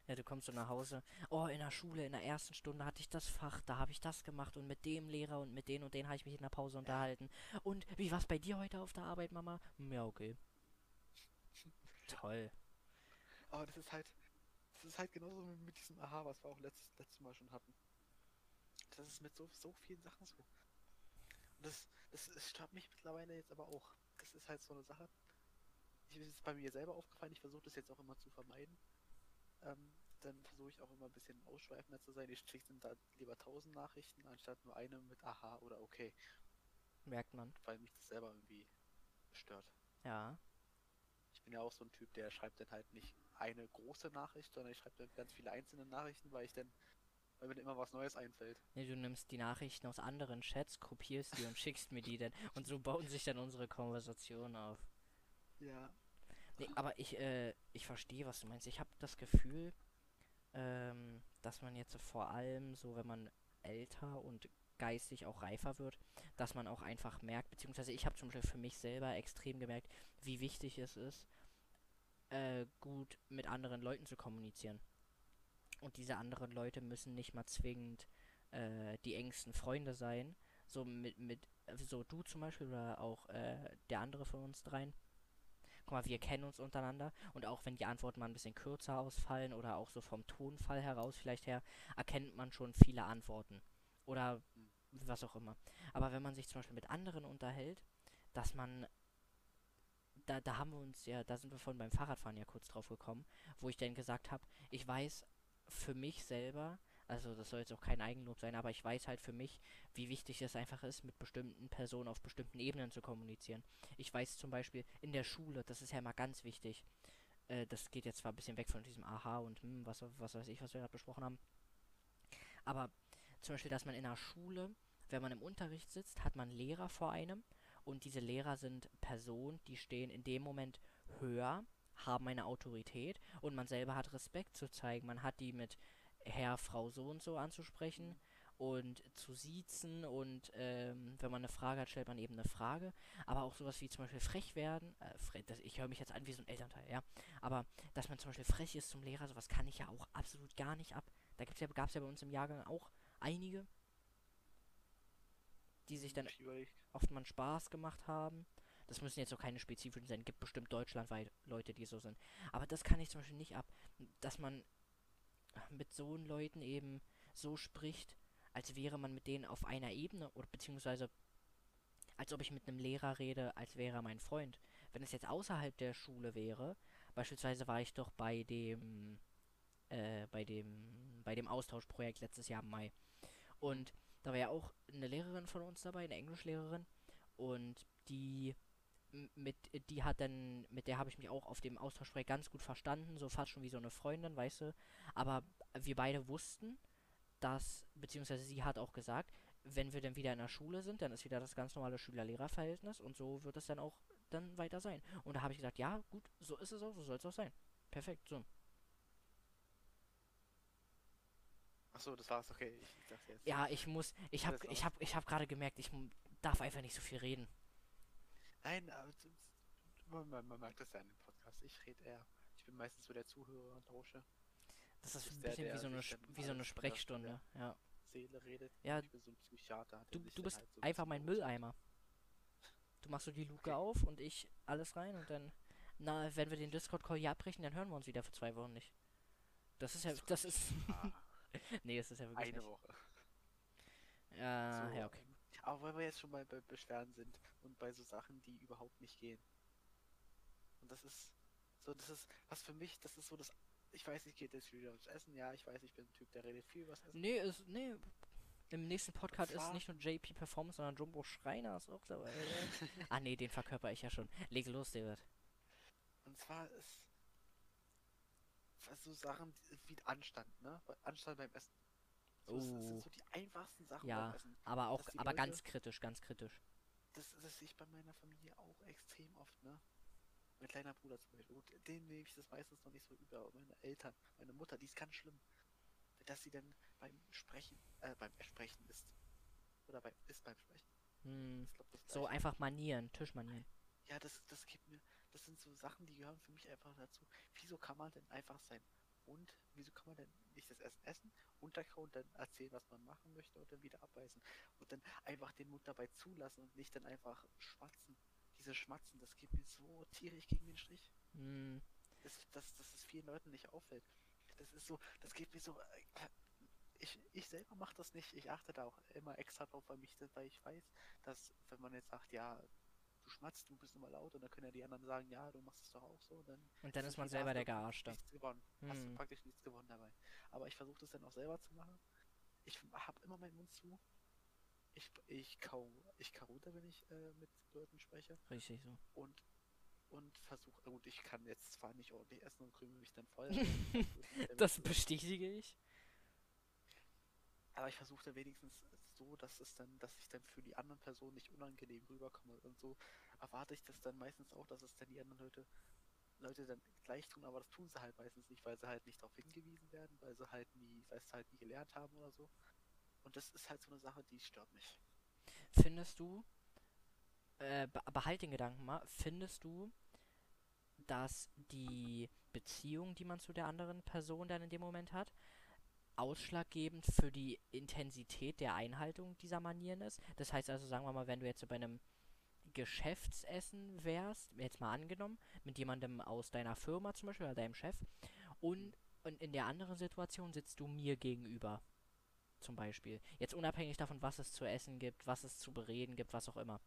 Ja, du kommst so nach Hause. Oh, in der Schule, in der ersten Stunde hatte ich das Fach, da habe ich das gemacht und mit dem Lehrer und mit den und den habe ich mich in der Pause unterhalten. Und wie war's bei dir heute auf der Arbeit, Mama? Hm, Ja, okay. [LAUGHS] Toll. aber das ist halt, das ist halt genauso mit, mit diesem Aha, was wir auch letztes, letztes Mal schon hatten. Das ist mit so, so vielen Sachen so. Und das, das, das stört mich mittlerweile jetzt aber auch. Das ist halt so eine Sache. Ich ist bei mir selber aufgefallen, ich versuche das jetzt auch immer zu vermeiden. Ähm, dann versuche ich auch immer ein bisschen ausschweifender zu sein. Ich schicke dann da lieber tausend Nachrichten, anstatt nur eine mit Aha oder okay, Merkt man. weil mich das selber irgendwie stört. Ja. Ich bin ja auch so ein Typ, der schreibt dann halt nicht eine große Nachricht, sondern ich schreibe dann ganz viele einzelne Nachrichten, weil ich dann weil mir immer was Neues einfällt. Nee, du nimmst die Nachrichten aus anderen Chats, kopierst die und [LAUGHS] schickst mir die dann. Und so bauen sich dann unsere Konversationen auf. Ja. Nee, aber ich, äh, ich verstehe, was du meinst. Ich habe das Gefühl, ähm, dass man jetzt vor allem so, wenn man älter und geistig auch reifer wird, dass man auch einfach merkt, beziehungsweise ich habe zum Beispiel für mich selber extrem gemerkt, wie wichtig es ist, äh, gut mit anderen Leuten zu kommunizieren. Und diese anderen Leute müssen nicht mal zwingend äh, die engsten Freunde sein. So mit, mit, so du zum Beispiel oder auch äh, der andere von uns dreien. Guck mal, wir kennen uns untereinander und auch wenn die Antworten mal ein bisschen kürzer ausfallen oder auch so vom Tonfall heraus vielleicht her, erkennt man schon viele Antworten. Oder was auch immer. Aber wenn man sich zum Beispiel mit anderen unterhält, dass man da, da haben wir uns ja, da sind wir vorhin beim Fahrradfahren ja kurz drauf gekommen, wo ich dann gesagt habe, ich weiß für mich selber, also das soll jetzt auch kein Eigenlob sein, aber ich weiß halt für mich, wie wichtig es einfach ist, mit bestimmten Personen auf bestimmten Ebenen zu kommunizieren. Ich weiß zum Beispiel in der Schule, das ist ja immer ganz wichtig, äh, das geht jetzt zwar ein bisschen weg von diesem Aha und hm, was, was weiß ich, was wir gerade besprochen haben, aber zum Beispiel, dass man in der Schule, wenn man im Unterricht sitzt, hat man Lehrer vor einem und diese Lehrer sind Personen, die stehen in dem Moment höher, haben eine Autorität und man selber hat Respekt zu zeigen. Man hat die mit Herr, Frau so und so anzusprechen und zu siezen und ähm, wenn man eine Frage hat, stellt man eben eine Frage. Aber auch sowas wie zum Beispiel frech werden. Äh, frech, das, ich höre mich jetzt an wie so ein Elternteil, ja. Aber dass man zum Beispiel frech ist zum Lehrer, sowas kann ich ja auch absolut gar nicht ab. Da ja, gab es ja bei uns im Jahrgang auch einige, die sich dann oft mal Spaß gemacht haben. Das müssen jetzt auch keine spezifischen sein. Gibt bestimmt deutschlandweit Leute, die so sind. Aber das kann ich zum Beispiel nicht ab, dass man mit so Leuten eben so spricht, als wäre man mit denen auf einer Ebene oder beziehungsweise als ob ich mit einem Lehrer rede, als wäre er mein Freund. Wenn es jetzt außerhalb der Schule wäre, beispielsweise war ich doch bei dem äh, bei dem bei dem Austauschprojekt letztes Jahr im Mai und da war ja auch eine Lehrerin von uns dabei, eine Englischlehrerin und die mit die hat dann mit der habe ich mich auch auf dem Austauschprojekt ganz gut verstanden, so fast schon wie so eine Freundin, weißt du, aber wir beide wussten, dass beziehungsweise sie hat auch gesagt, wenn wir dann wieder in der Schule sind, dann ist wieder das ganz normale Schüler-Lehrer-Verhältnis und so wird es dann auch dann weiter sein. Und da habe ich gesagt, ja, gut, so ist es auch, so soll es auch sein. Perfekt, so. Achso, das war's, okay. Ich, ich dachte jetzt. Ja, ich muss, ich habe, ich habe, ich habe gerade gemerkt, ich darf einfach nicht so viel reden. Nein, man, man, man merkt das ja in dem Podcast. Ich rede eher. Ich bin meistens so der Zuhörer und tausche. Das ist ein der, bisschen wie der so eine, wie so eine Sprechstunde, ja. Seele redet. Ja, ich bin so ein Psychiater. Du, du bist halt so einfach mein Mülleimer. Du machst so die Luke Okay. auf und ich alles rein und dann, na, wenn wir den Discord-Call hier abbrechen, dann hören wir uns wieder für zwei Wochen nicht. Das ist ja, das ist, [LAUGHS] Ah, [LAUGHS] nee, das ist ja wirklich eine nicht. Woche. Ja, so, ja, okay. ähm, Aber weil wir jetzt schon mal bei Beschwerden sind und bei so Sachen, die überhaupt nicht gehen. Und das ist so, das ist, was für mich, das ist so das. Ich weiß, ich gehe jetzt wieder aufs Essen, ja, ich weiß, ich bin ein Typ, der redet viel übers Essen. Nee, ist, nee, im nächsten Podcast ist nicht nur JP Performance, sondern Jumbo Schreiner ist auch dabei. [LAUGHS] ah, nee, den verkörper ich ja schon. Leg los, David. Und zwar ist so Sachen wie Anstand, ne? Anstand beim Essen. So, das, das Oh. sind so die einfachsten Sachen Ja, beim Essen. aber auch, aber Leute- ganz kritisch, ganz kritisch. Das, das sehe ich bei meiner Familie auch extrem oft, ne? Mein kleiner Bruder zum Beispiel. Gut, den nehme ich das meistens noch nicht so über. Aber meine Eltern, meine Mutter, die ist ganz schlimm. Dass sie dann beim Sprechen, äh, beim Sprechen ist. Oder beim, ist beim Sprechen. Hm. So einfach Manieren, Tischmanieren. Ja, das, das gibt mir, das sind so Sachen, die gehören für mich einfach dazu. Wieso kann man denn einfach sein und wieso kann man denn nicht das Essen essen, unterkauen, dann erzählen, was man machen möchte und dann wieder abbeißen und dann einfach den Mund dabei zulassen und nicht dann einfach schmatzen. Diese Schmatzen, das geht mir so tierisch gegen den Strich. Hm. Das, das, dass es vielen Leuten nicht auffällt. Das ist so, das geht mir so. äh, Ich, ich selber mache das nicht. Ich achte da auch immer extra drauf, weil, mich, weil ich weiß, dass wenn man jetzt sagt, ja, du schmatzt, du bist immer laut und dann können ja die anderen sagen, ja, du machst es doch auch so. Dann Und dann ist man selber der Gearschte. Nichts gewonnen. Hast du Hm. praktisch nichts gewonnen dabei. Aber ich versuche das dann auch selber zu machen. Ich habe immer meinen Mund zu. Ich, ich kau, ich kau runter, wenn ich äh, mit Leuten spreche Richtig so. und und versuche, gut, ich kann jetzt zwar nicht ordentlich essen und krümel mich dann voll. [LAUGHS] Das bestätige ich. Aber ich versuchte wenigstens so, dass es dann, dass ich dann für die anderen Personen nicht unangenehm rüberkomme. Und so erwarte ich das dann meistens auch, dass es dann die anderen Leute, Leute dann gleich tun, aber das tun sie halt meistens nicht, weil sie halt nicht darauf hingewiesen werden, weil sie halt nie, weil sie halt nie gelernt haben oder so. Und das ist halt so eine Sache, die stört mich. Findest du, äh, be behalt den Gedanken mal, findest du, dass die Beziehung, die man zu der anderen Person dann in dem Moment hat, ausschlaggebend für die Intensität der Einhaltung dieser Manieren ist? Das heißt also, sagen wir mal, wenn du jetzt bei einem Geschäftsessen wärst, jetzt mal angenommen, mit jemandem aus deiner Firma zum Beispiel oder deinem Chef und, und in der anderen Situation sitzt du mir gegenüber. Zum Beispiel. Jetzt unabhängig davon, was es zu essen gibt, was es zu bereden gibt, was auch immer.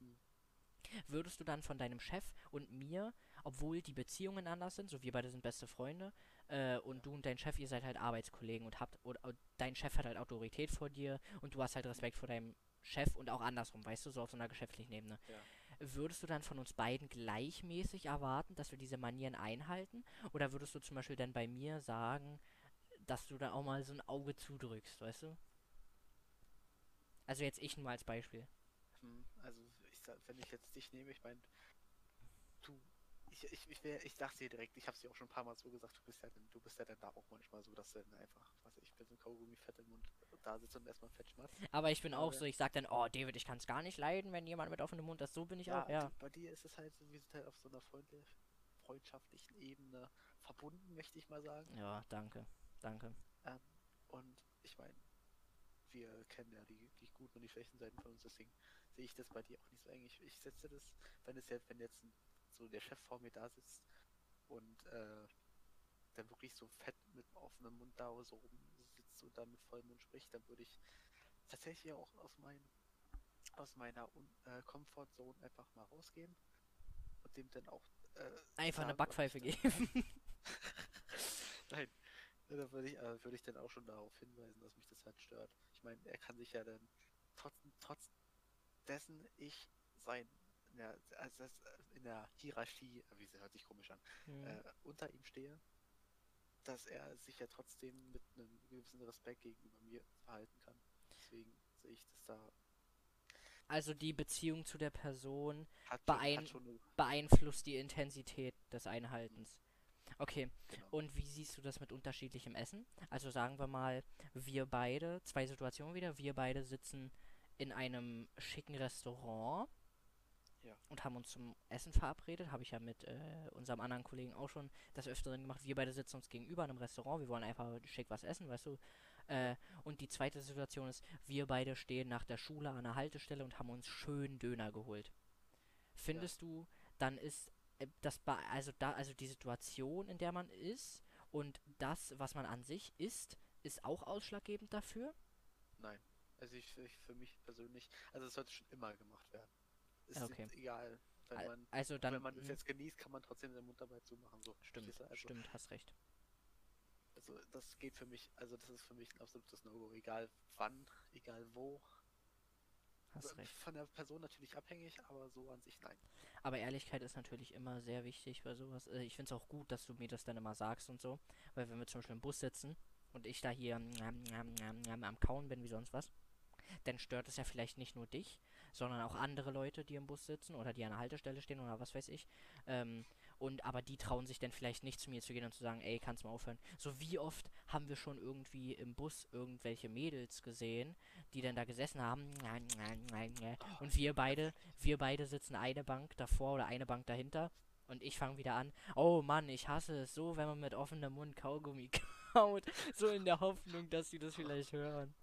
Würdest du dann von deinem Chef und mir, obwohl die Beziehungen anders sind, so wir beide sind beste Freunde, äh, und du und dein Chef, ihr seid halt Arbeitskollegen und habt, oder, oder dein Chef hat halt Autorität vor dir und du hast halt Respekt vor deinem Chef und auch andersrum, weißt du, so auf so einer geschäftlichen Ebene. Ja. Würdest du dann von uns beiden gleichmäßig erwarten, dass wir diese Manieren einhalten? Oder würdest du zum Beispiel dann bei mir sagen, dass du da auch mal so ein Auge zudrückst, weißt du? Also jetzt ich nur als Beispiel. Hm, Also ich sag, wenn ich jetzt dich nehme, ich meine, ich, ich, ich, wär, ich dachte dir direkt, ich habe dir auch schon ein paar Mal so gesagt, du bist ja dann, du bist ja dann da auch manchmal so, dass du dann einfach, was ich, bin so ein Kaugummi fett im Mund da sitzt und erstmal fett schmatzt. Aber ich bin auch Aber- so, ich sag dann, oh David, ich kann es gar nicht leiden, wenn jemand mit offenem Mund ist. So bin ich auch, ja. bei dir ist es halt so, wir sind halt auf so einer freundlich, freundschaftlichen Ebene verbunden, möchte ich mal sagen. Ja, danke, danke. Ähm, und ich meine, wir kennen ja die, die guten und die schlechten Seiten von uns, deswegen sehe ich das bei dir auch nicht so eng. Ich, ich setze das, wenn es jetzt, wenn jetzt ein, so der Chef vor mir da sitzt und äh, dann wirklich so fett mit offenem Mund da so oben sitzt und dann mit vollem Mund spricht, dann würde ich tatsächlich auch aus, mein, aus meiner Un äh, Comfortzone einfach mal rausgehen und dem dann auch äh, Einfach eine sagen, Backpfeife geben. [LAUGHS] Nein, da würde ich, äh, würde ich dann auch schon darauf hinweisen, dass mich das halt stört. Ich meine, er kann sich ja dann trotz, trotz dessen ich sein, in der, also in der Hierarchie, wie sie hört sich komisch an, Hm. äh, unter ihm stehe, dass er sich ja trotzdem mit einem gewissen Respekt gegenüber mir verhalten kann. Deswegen sehe ich das da. Also die Beziehung zu der Person Hat Beein- schon eine, beeinflusst die Intensität des Einhaltens. Okay, genau. und wie siehst du das mit unterschiedlichem Essen? Also sagen wir mal, wir beide, zwei Situationen wieder, wir beide sitzen in einem schicken Restaurant Ja. und haben uns zum Essen verabredet. Habe ich ja mit äh, unserem anderen Kollegen auch schon das Öfteren gemacht. Wir beide sitzen uns gegenüber in einem Restaurant, wir wollen einfach schick was essen, weißt du. Äh, und die zweite Situation ist, wir beide stehen nach der Schule an der Haltestelle und haben uns schön Döner geholt. Findest du, dann ist äh, das also da also die Situation, in der man ist und das, was man an sich isst, ist auch ausschlaggebend dafür? Nein. Also ich, ich für mich persönlich, also es sollte schon immer gemacht werden. Ist okay. egal, man Also dann wenn man es jetzt genießt, kann man trotzdem seinen Mund dabei zumachen. So. stimmt? Also, stimmt, hast recht. also das geht für mich, also das ist für mich ein absolutes No-Go. Egal wann, egal wo. Hast recht. Von der Person natürlich abhängig, aber so an sich nein. Aber Ehrlichkeit ist natürlich immer sehr wichtig bei sowas. Äh, Ich finde es auch gut, dass du mir das dann immer sagst und so. Weil wenn wir zum Beispiel im Bus sitzen und ich da hier mm, mm, mm, am Kauen bin wie sonst was, dann stört es ja vielleicht nicht nur dich, sondern auch andere Leute, die im Bus sitzen oder die an der Haltestelle stehen oder was weiß ich. Ähm, und aber die trauen sich dann vielleicht nicht zu mir zu gehen und zu sagen, ey, kannst du mal aufhören. So wie oft haben wir schon irgendwie im Bus irgendwelche Mädels gesehen, die dann da gesessen haben. Und wir beide, wir beide sitzen eine Bank davor oder eine Bank dahinter. Und ich fange wieder an. Oh Mann, ich hasse es so, wenn man mit offenem Mund Kaugummi [LAUGHS] kaut. So in der Hoffnung, dass sie das vielleicht hören.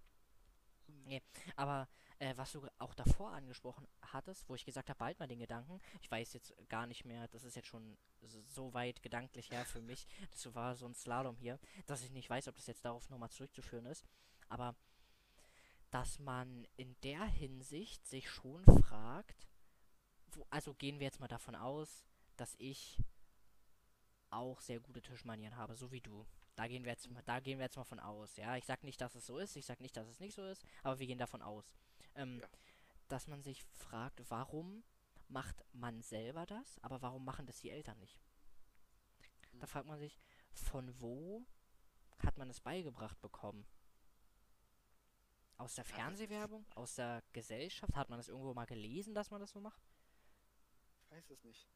Nee, aber äh, was du auch davor angesprochen hattest, wo ich gesagt habe, bald mal den Gedanken, ich weiß jetzt gar nicht mehr, das ist jetzt schon so- so weit gedanklich her für mich, das war so ein Slalom hier, dass ich nicht weiß, ob das jetzt darauf nochmal zurückzuführen ist, aber dass man in der Hinsicht sich schon fragt, wo, also gehen wir jetzt mal davon aus, dass ich auch sehr gute Tischmanieren habe, so wie du. Da gehen wir jetzt mal, da gehen wir jetzt mal von aus, ja. Ich sag nicht, dass es so ist, ich sag nicht, dass es nicht so ist, aber wir gehen davon aus. Ähm, Ja. Dass man sich fragt, warum macht man selber das, aber warum machen das die Eltern nicht? Da Hm. fragt man sich, von wo hat man es beigebracht bekommen? Aus der das ist- Fernsehwerbung? Aus der Gesellschaft? Hat man das irgendwo mal gelesen, dass man das so macht? Ich weiß es nicht.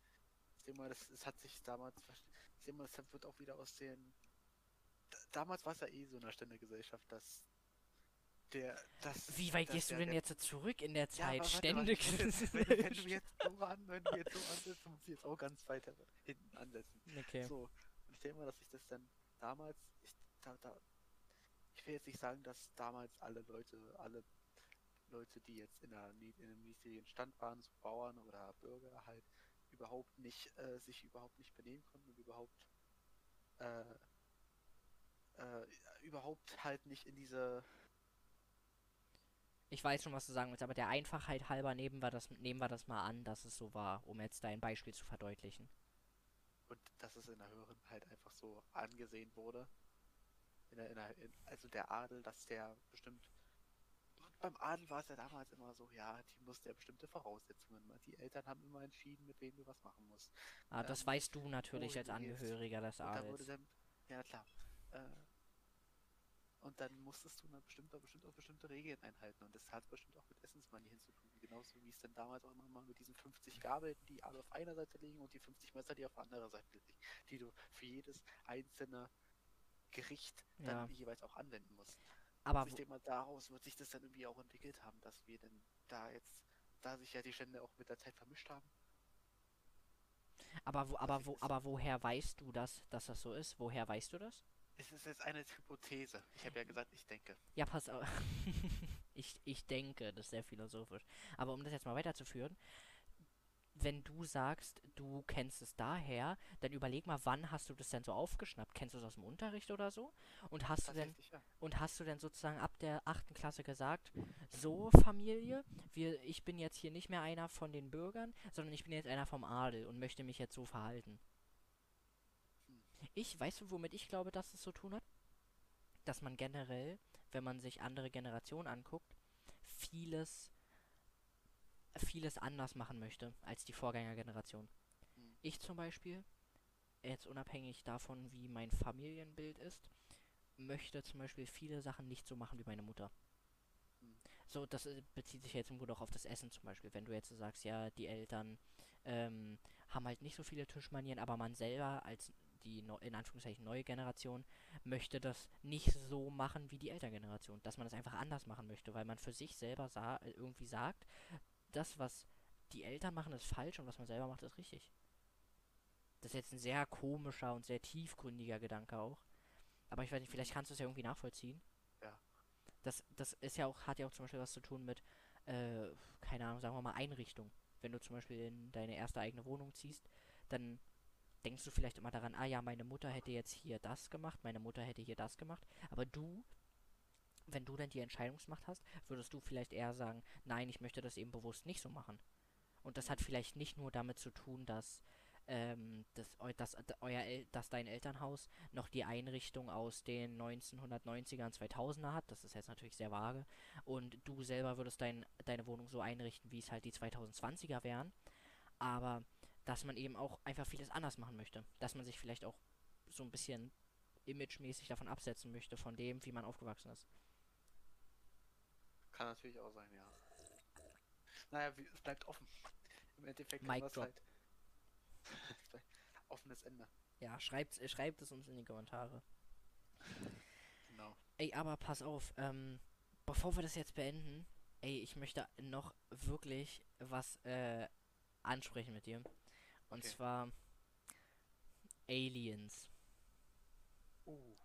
Ich denke mal, das, es hat sich damals, ich denke mal, das wird auch wieder aus den, damals war es ja eh so in der Ständegesellschaft, dass der, das, Wie weit gehst du der- denn der- jetzt zurück in der Ja, Zeit? Ständig. warte, wenn, wenn, du jetzt so an, wenn du jetzt so ansetzt, muss ich jetzt auch ganz weit hinten ansetzen. okay. So, und ich denke mal, dass sich das dann damals, ich, da, da, ich will jetzt nicht sagen, dass damals alle Leute, alle Leute, die jetzt in, nie- in einem niedrigen Stand waren, so Bauern oder Bürger halt überhaupt nicht, äh, sich überhaupt nicht benehmen konnten und überhaupt, äh, äh, überhaupt halt nicht in diese, Ich weiß schon, was du sagen willst, aber der Einfachheit halber nehmen wir das, nehmen wir das mal an, dass es so war, um jetzt dein Beispiel zu verdeutlichen. und dass es in der Höheren halt einfach so angesehen wurde. In der, in der, in, also der Adel, dass der bestimmt. Beim Adel war es ja damals immer so, ja, die musste ja bestimmte Voraussetzungen. Die Eltern haben immer entschieden, mit wem du was machen musst. Ah, das Ähm, weißt du natürlich als. Angehöriger des Adels. ja klar. Äh, und dann musstest du dann bestimmt, bestimmt auch bestimmte Regeln einhalten. Und das hat bestimmt auch mit Essensmanie hinzutun. Genauso wie es dann damals auch immer mal mit diesen 50 Gabeln, die alle auf einer Seite liegen und die 50 Messer, die auf der anderen Seite liegen. Die du für jedes einzelne Gericht dann Ja. jeweils auch anwenden musst. Aber Also ich denke mal, daraus wird sich das dann irgendwie auch entwickelt haben, dass wir denn da jetzt, da sich ja die Stände auch mit der Zeit vermischt haben. aber, wo, aber, wo, aber woher weißt du das, dass das so ist? Woher weißt du das? Es ist jetzt eine Hypothese. Ich habe ja gesagt, ich denke. Ja, pass auf. [LAUGHS] ich, ich denke, das ist sehr philosophisch. Aber um das jetzt mal weiterzuführen, wenn du sagst, du kennst es daher, dann überleg mal, wann hast du das denn so aufgeschnappt? Kennst du es aus dem Unterricht oder so? Und hast du denn ja. und hast du denn sozusagen ab der achten Klasse gesagt, so Familie, wir, ich bin jetzt hier nicht mehr einer von den Bürgern, sondern ich bin jetzt einer vom Adel und möchte mich jetzt so verhalten. Ich, weißt du, womit ich glaube, dass es zu tun hat? Dass man generell, wenn man sich andere Generationen anguckt, vieles, vieles anders machen möchte als die Vorgängergeneration. Hm. Ich zum Beispiel, jetzt unabhängig davon, wie mein Familienbild ist, möchte zum Beispiel viele Sachen nicht so machen wie meine Mutter. Hm. So, das äh, bezieht sich jetzt im Grunde auch auf das Essen zum Beispiel. Wenn du jetzt sagst, ja, die Eltern ähm, haben halt nicht so viele Tischmanieren, aber man selber als die in Anführungszeichen neue Generation möchte das nicht so machen wie die Elterngeneration. Dass man das einfach anders machen möchte, weil man für sich selber sa äh, irgendwie sagt, das, was die Eltern machen, ist falsch und was man selber macht, ist richtig. Das ist jetzt ein sehr komischer und sehr tiefgründiger Gedanke auch. Aber ich weiß nicht, vielleicht kannst du es ja irgendwie nachvollziehen. Ja. Das, das ist ja auch, hat ja auch zum Beispiel was zu tun mit, äh, keine Ahnung, sagen wir mal Einrichtung. Wenn du zum Beispiel in deine erste eigene Wohnung ziehst, dann denkst du vielleicht immer daran, ah ja, meine Mutter hätte jetzt hier das gemacht, meine Mutter hätte hier das gemacht. Aber du, wenn du dann die Entscheidungsmacht hast, würdest du vielleicht eher sagen, nein, ich möchte das eben bewusst nicht so machen. Und das hat vielleicht nicht nur damit zu tun, dass, ähm, dass, dass, euer dass dein Elternhaus noch die Einrichtung aus den 1990er und 2000er hat. Das ist jetzt natürlich sehr vage. Und du selber würdest dein, deine Wohnung so einrichten, wie es halt die 2020er wären. Aber dass man eben auch einfach vieles anders machen möchte. Dass man sich vielleicht auch so ein bisschen imagemäßig davon absetzen möchte, von dem, wie man aufgewachsen ist. Kann natürlich auch sein, ja. Naja, wie, es bleibt offen. Im Endeffekt Mic kann halt. [LAUGHS] offenes Ende. Ja, schreibt, äh, schreibt es uns in die Kommentare. Genau. Ey, aber pass auf, ähm, bevor wir das jetzt beenden, ey, ich möchte noch wirklich was äh, ansprechen mit dir. Und Okay. zwar Aliens. Uh,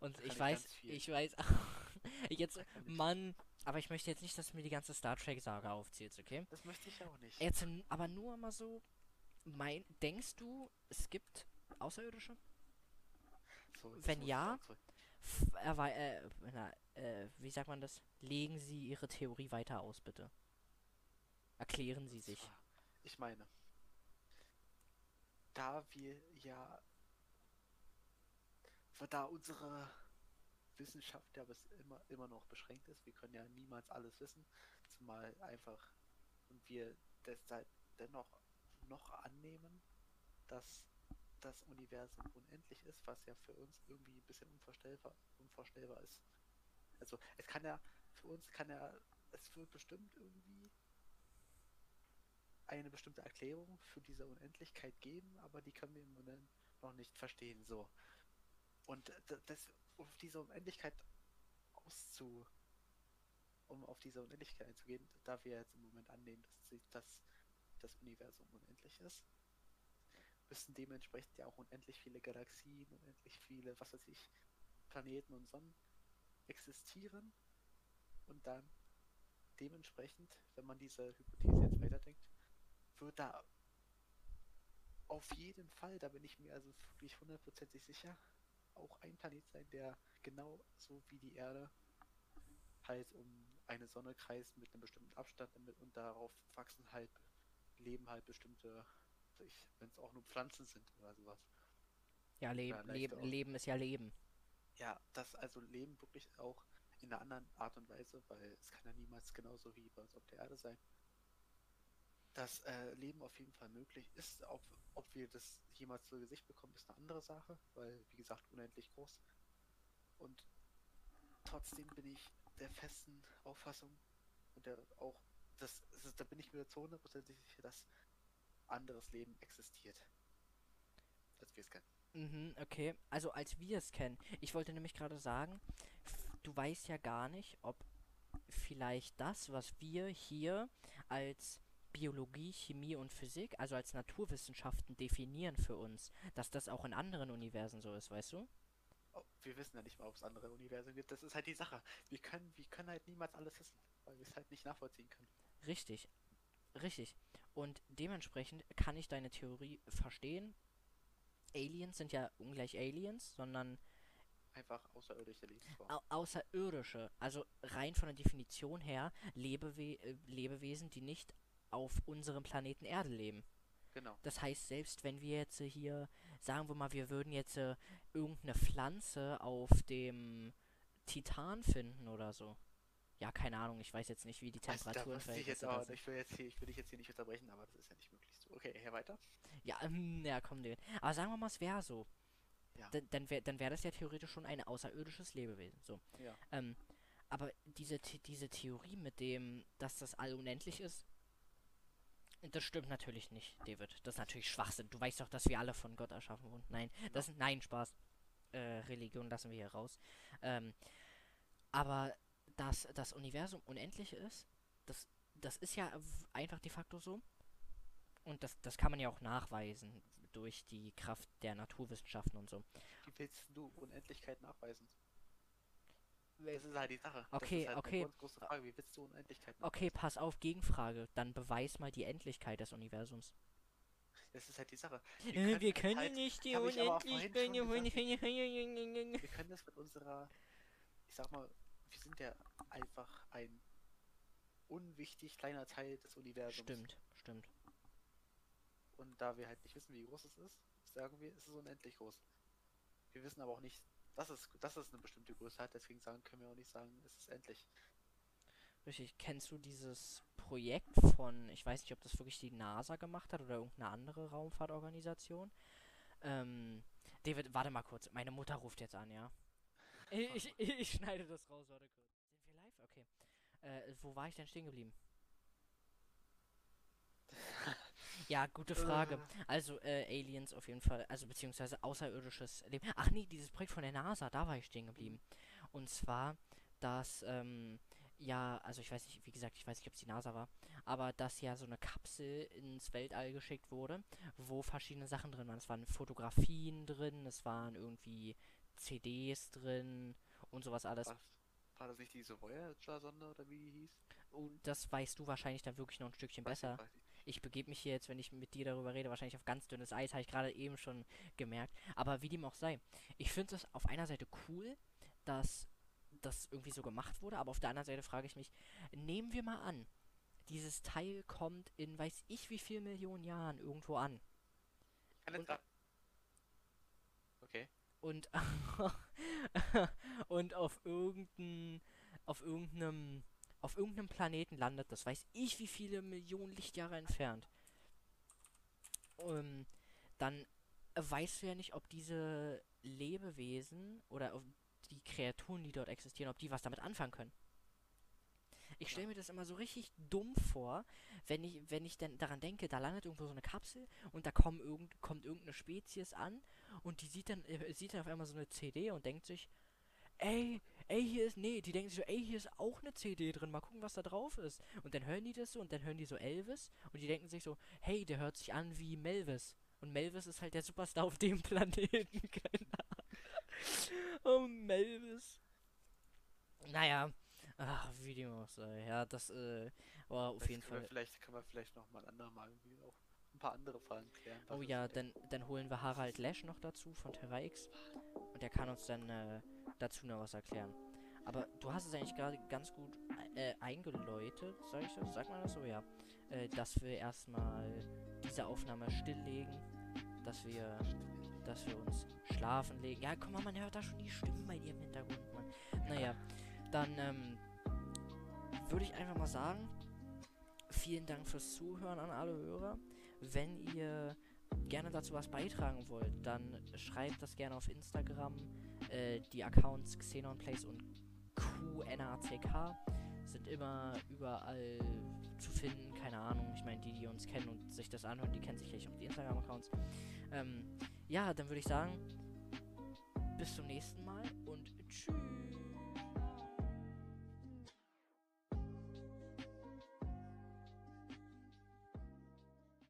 Und ich kann ich weiß, ich weiß, [LAUGHS] jetzt, Mann, aber ich möchte jetzt nicht, dass du mir die ganze Star Trek-Saga aufzählst, okay? das möchte ich auch nicht. Jetzt aber nur mal so, mein, denkst du, es gibt Außerirdische? So, wenn ja, erwei- äh, na, äh, wie sagt man das? Legen Sie Ihre Theorie weiter aus, bitte. Erklären Sie sich. Ich meine, da wir ja, da unsere Wissenschaft ja bis immer, immer noch beschränkt ist, wir können ja niemals alles wissen, zumal einfach und wir deshalb dennoch noch annehmen, dass das Universum unendlich ist, was ja für uns irgendwie ein bisschen unvorstellbar, unvorstellbar ist. Also es kann ja für uns kann er, es wird bestimmt irgendwie eine bestimmte Erklärung für diese Unendlichkeit geben, aber die können wir im Moment noch nicht verstehen. So. Und das, auf diese Unendlichkeit auszu, um auf diese Unendlichkeit einzugehen, da wir jetzt im Moment annehmen, dass, dass das Universum unendlich ist, müssen dementsprechend ja auch unendlich viele Galaxien, unendlich viele, was weiß ich, Planeten und Sonnen existieren und dann dementsprechend, wenn man diese Hypothese jetzt weiterdenkt, wird da auf jeden Fall, da bin ich mir also wirklich hundertprozentig sicher, auch ein Planet sein, der genau so wie die Erde halt um eine Sonne kreist mit einem bestimmten Abstand und darauf wachsen halt, leben halt bestimmte, wenn es auch nur Pflanzen sind oder sowas. Ja, Leb Leben, Leben ist ja Leben. Ja, das also Leben wirklich auch in einer anderen Art und Weise, weil es kann ja niemals genauso wie bei uns auf der Erde sein. Das äh, Leben auf jeden Fall möglich ist. Ob, ob wir das jemals zu Gesicht bekommen, ist eine andere Sache, weil, wie gesagt, unendlich groß. Und trotzdem bin ich der festen Auffassung und der auch, das, das ist, da bin ich mir zu hundertprozentig sicher, dass anderes Leben existiert. Als wir es kennen. Mhm, okay. Also als wir es kennen. Ich wollte nämlich gerade sagen, du weißt ja gar nicht, ob vielleicht das, was wir hier als Biologie, Chemie und Physik, also als Naturwissenschaften definieren für uns, dass das auch in anderen Universen so ist, weißt du? Oh, wir wissen ja nicht mal, ob es andere Universen gibt. Das ist halt die Sache. Wir können, wir können halt niemals alles wissen, weil wir es halt nicht nachvollziehen können. Richtig. Richtig. Und dementsprechend kann ich deine Theorie verstehen. Aliens sind ja ungleich Aliens, sondern einfach außerirdische Lebensformen. Au außerirdische, also rein von der Definition her Lebewe äh, Lebewesen, die nicht auf unserem Planeten Erde leben. Genau. Das heißt, selbst wenn wir jetzt hier, sagen wir mal, wir würden jetzt äh, irgendeine Pflanze auf dem Titan finden oder so. Ja, keine Ahnung, ich weiß jetzt nicht, wie die Temperaturen also, ich, jetzt auch, ich, will jetzt hier, ich will dich jetzt hier nicht unterbrechen, aber das ist ja nicht möglich. So. Okay, hier weiter. Ja, ähm, ja, komm, David. Aber sagen wir mal, es wäre so. Ja. D dann wäre dann wär das ja theoretisch schon ein außerirdisches Lebewesen. So. Ja. Ähm, aber diese, diese Theorie mit dem, dass das all unendlich ist, das stimmt natürlich nicht, David. Das ist natürlich Schwachsinn. Du weißt doch, dass wir alle von Gott erschaffen wurden. Nein, das ist nein Spaß. Äh, Religion lassen wir hier raus. Ähm, aber dass das Universum unendlich ist, das, das ist ja einfach de facto so. Und das, das kann man ja auch nachweisen durch die Kraft der Naturwissenschaften und so. Wie willst du Unendlichkeit nachweisen? Das ist halt die Sache. Okay, halt okay. Frage. Wie willst du Unendlichkeit Okay, pass auf, Gegenfrage. Dann beweis mal die Endlichkeit des Universums. Das ist halt die Sache. Wir können, wir können halt, nicht die Unendlichkeit. [LAUGHS] Wir können das mit unserer, ich sag mal, wir sind ja einfach ein unwichtig kleiner Teil des Universums. Stimmt, stimmt. Und da wir halt nicht wissen, wie groß es ist, sagen wir, es ist unendlich groß. Wir wissen aber auch nicht, dass es, dass es eine bestimmte Größe hat, deswegen sagen, können wir auch nicht sagen, es ist endlich. Richtig, kennst du dieses Projekt von, ich weiß nicht, ob das wirklich die NASA gemacht hat oder irgendeine andere Raumfahrtorganisation? Ähm, David, warte mal kurz, meine Mutter ruft jetzt an, ja? [LAUGHS] Ich, ich, ich schneide das raus, warte kurz. Sind wir live? Okay. Äh, wo war ich denn stehen geblieben? [LAUGHS] Ja, gute Frage. Äh. Also, äh, Aliens auf jeden Fall, also beziehungsweise außerirdisches Leben. Ach nee, dieses Projekt von der NASA, da war ich stehen geblieben. Und zwar, dass, ähm, ja, also ich weiß nicht, wie gesagt, ich weiß nicht, ob es die NASA war, aber dass ja so eine Kapsel ins Weltall geschickt wurde, wo verschiedene Sachen drin waren. Es waren Fotografien drin, es waren irgendwie CDs drin und sowas alles. Was? War das nicht diese Voyager-Sonde oder wie die hieß? Und das weißt du wahrscheinlich dann wirklich noch ein Stückchen weiß besser. Ich, ich begebe mich hier jetzt, wenn ich mit dir darüber rede, wahrscheinlich auf ganz dünnes Eis, habe ich gerade eben schon gemerkt. Aber wie dem auch sei, ich finde es auf einer Seite cool, dass das irgendwie so gemacht wurde, aber auf der anderen Seite frage ich mich, nehmen wir mal an, dieses Teil kommt in weiß ich wie viel Millionen Jahren irgendwo an. Und, okay. Und, [LAUGHS] und auf irgendein, auf irgendeinem auf irgendeinem Planeten landet, das weiß ich wie viele Millionen Lichtjahre entfernt. Um, dann weißt du ja nicht, ob diese Lebewesen oder die Kreaturen, die dort existieren, ob die was damit anfangen können. Ich stelle mir das immer so richtig dumm vor, wenn ich, wenn ich dann daran denke, da landet irgendwo so eine Kapsel und da kommen irgend, kommt irgendeine Spezies an und die sieht dann, äh, sieht dann auf einmal so eine CD und denkt sich, ey, ey, hier ist, nee, die denken sich so, ey, hier ist auch eine CD drin, mal gucken, was da drauf ist. Und dann hören die das so und dann hören die so Elvis und die denken sich so, hey, der hört sich an wie Melvis. Und Melvis ist halt der Superstar auf dem [LAUGHS] Planeten, keine Ahnung. Oh, Melvis. Naja, ach, wie dem auch sei. Ja, das äh, war auf Vielleicht jeden Fall. Vielleicht kann man vielleicht noch mal ein andermal irgendwie auch ein paar andere Fragen klären. Oh ja, dann, dann holen wir Harald Lesch noch dazu von Terra X. Und der kann uns dann äh, dazu noch was erklären. Aber du hast es eigentlich gerade ganz gut äh, eingeläutet, sag ich das? Sagt man das so? Ja. Äh, dass wir erstmal diese Aufnahme stilllegen. Dass wir, dass wir uns schlafen legen. Ja, guck mal, man hört da schon die Stimmen bei dir im Hintergrund, Mann. Naja, dann ähm, würde ich einfach mal sagen, vielen Dank fürs Zuhören an alle Hörer. Wenn ihr gerne dazu was beitragen wollt, dann schreibt das gerne auf Instagram. Äh, die Accounts XenonPlays und QNACK sind immer überall zu finden. Keine Ahnung. Ich meine, die, die uns kennen und sich das anhören, die kennen sicherlich auch die Instagram-Accounts. Ähm, ja, dann würde ich sagen, bis zum nächsten Mal und tschüss.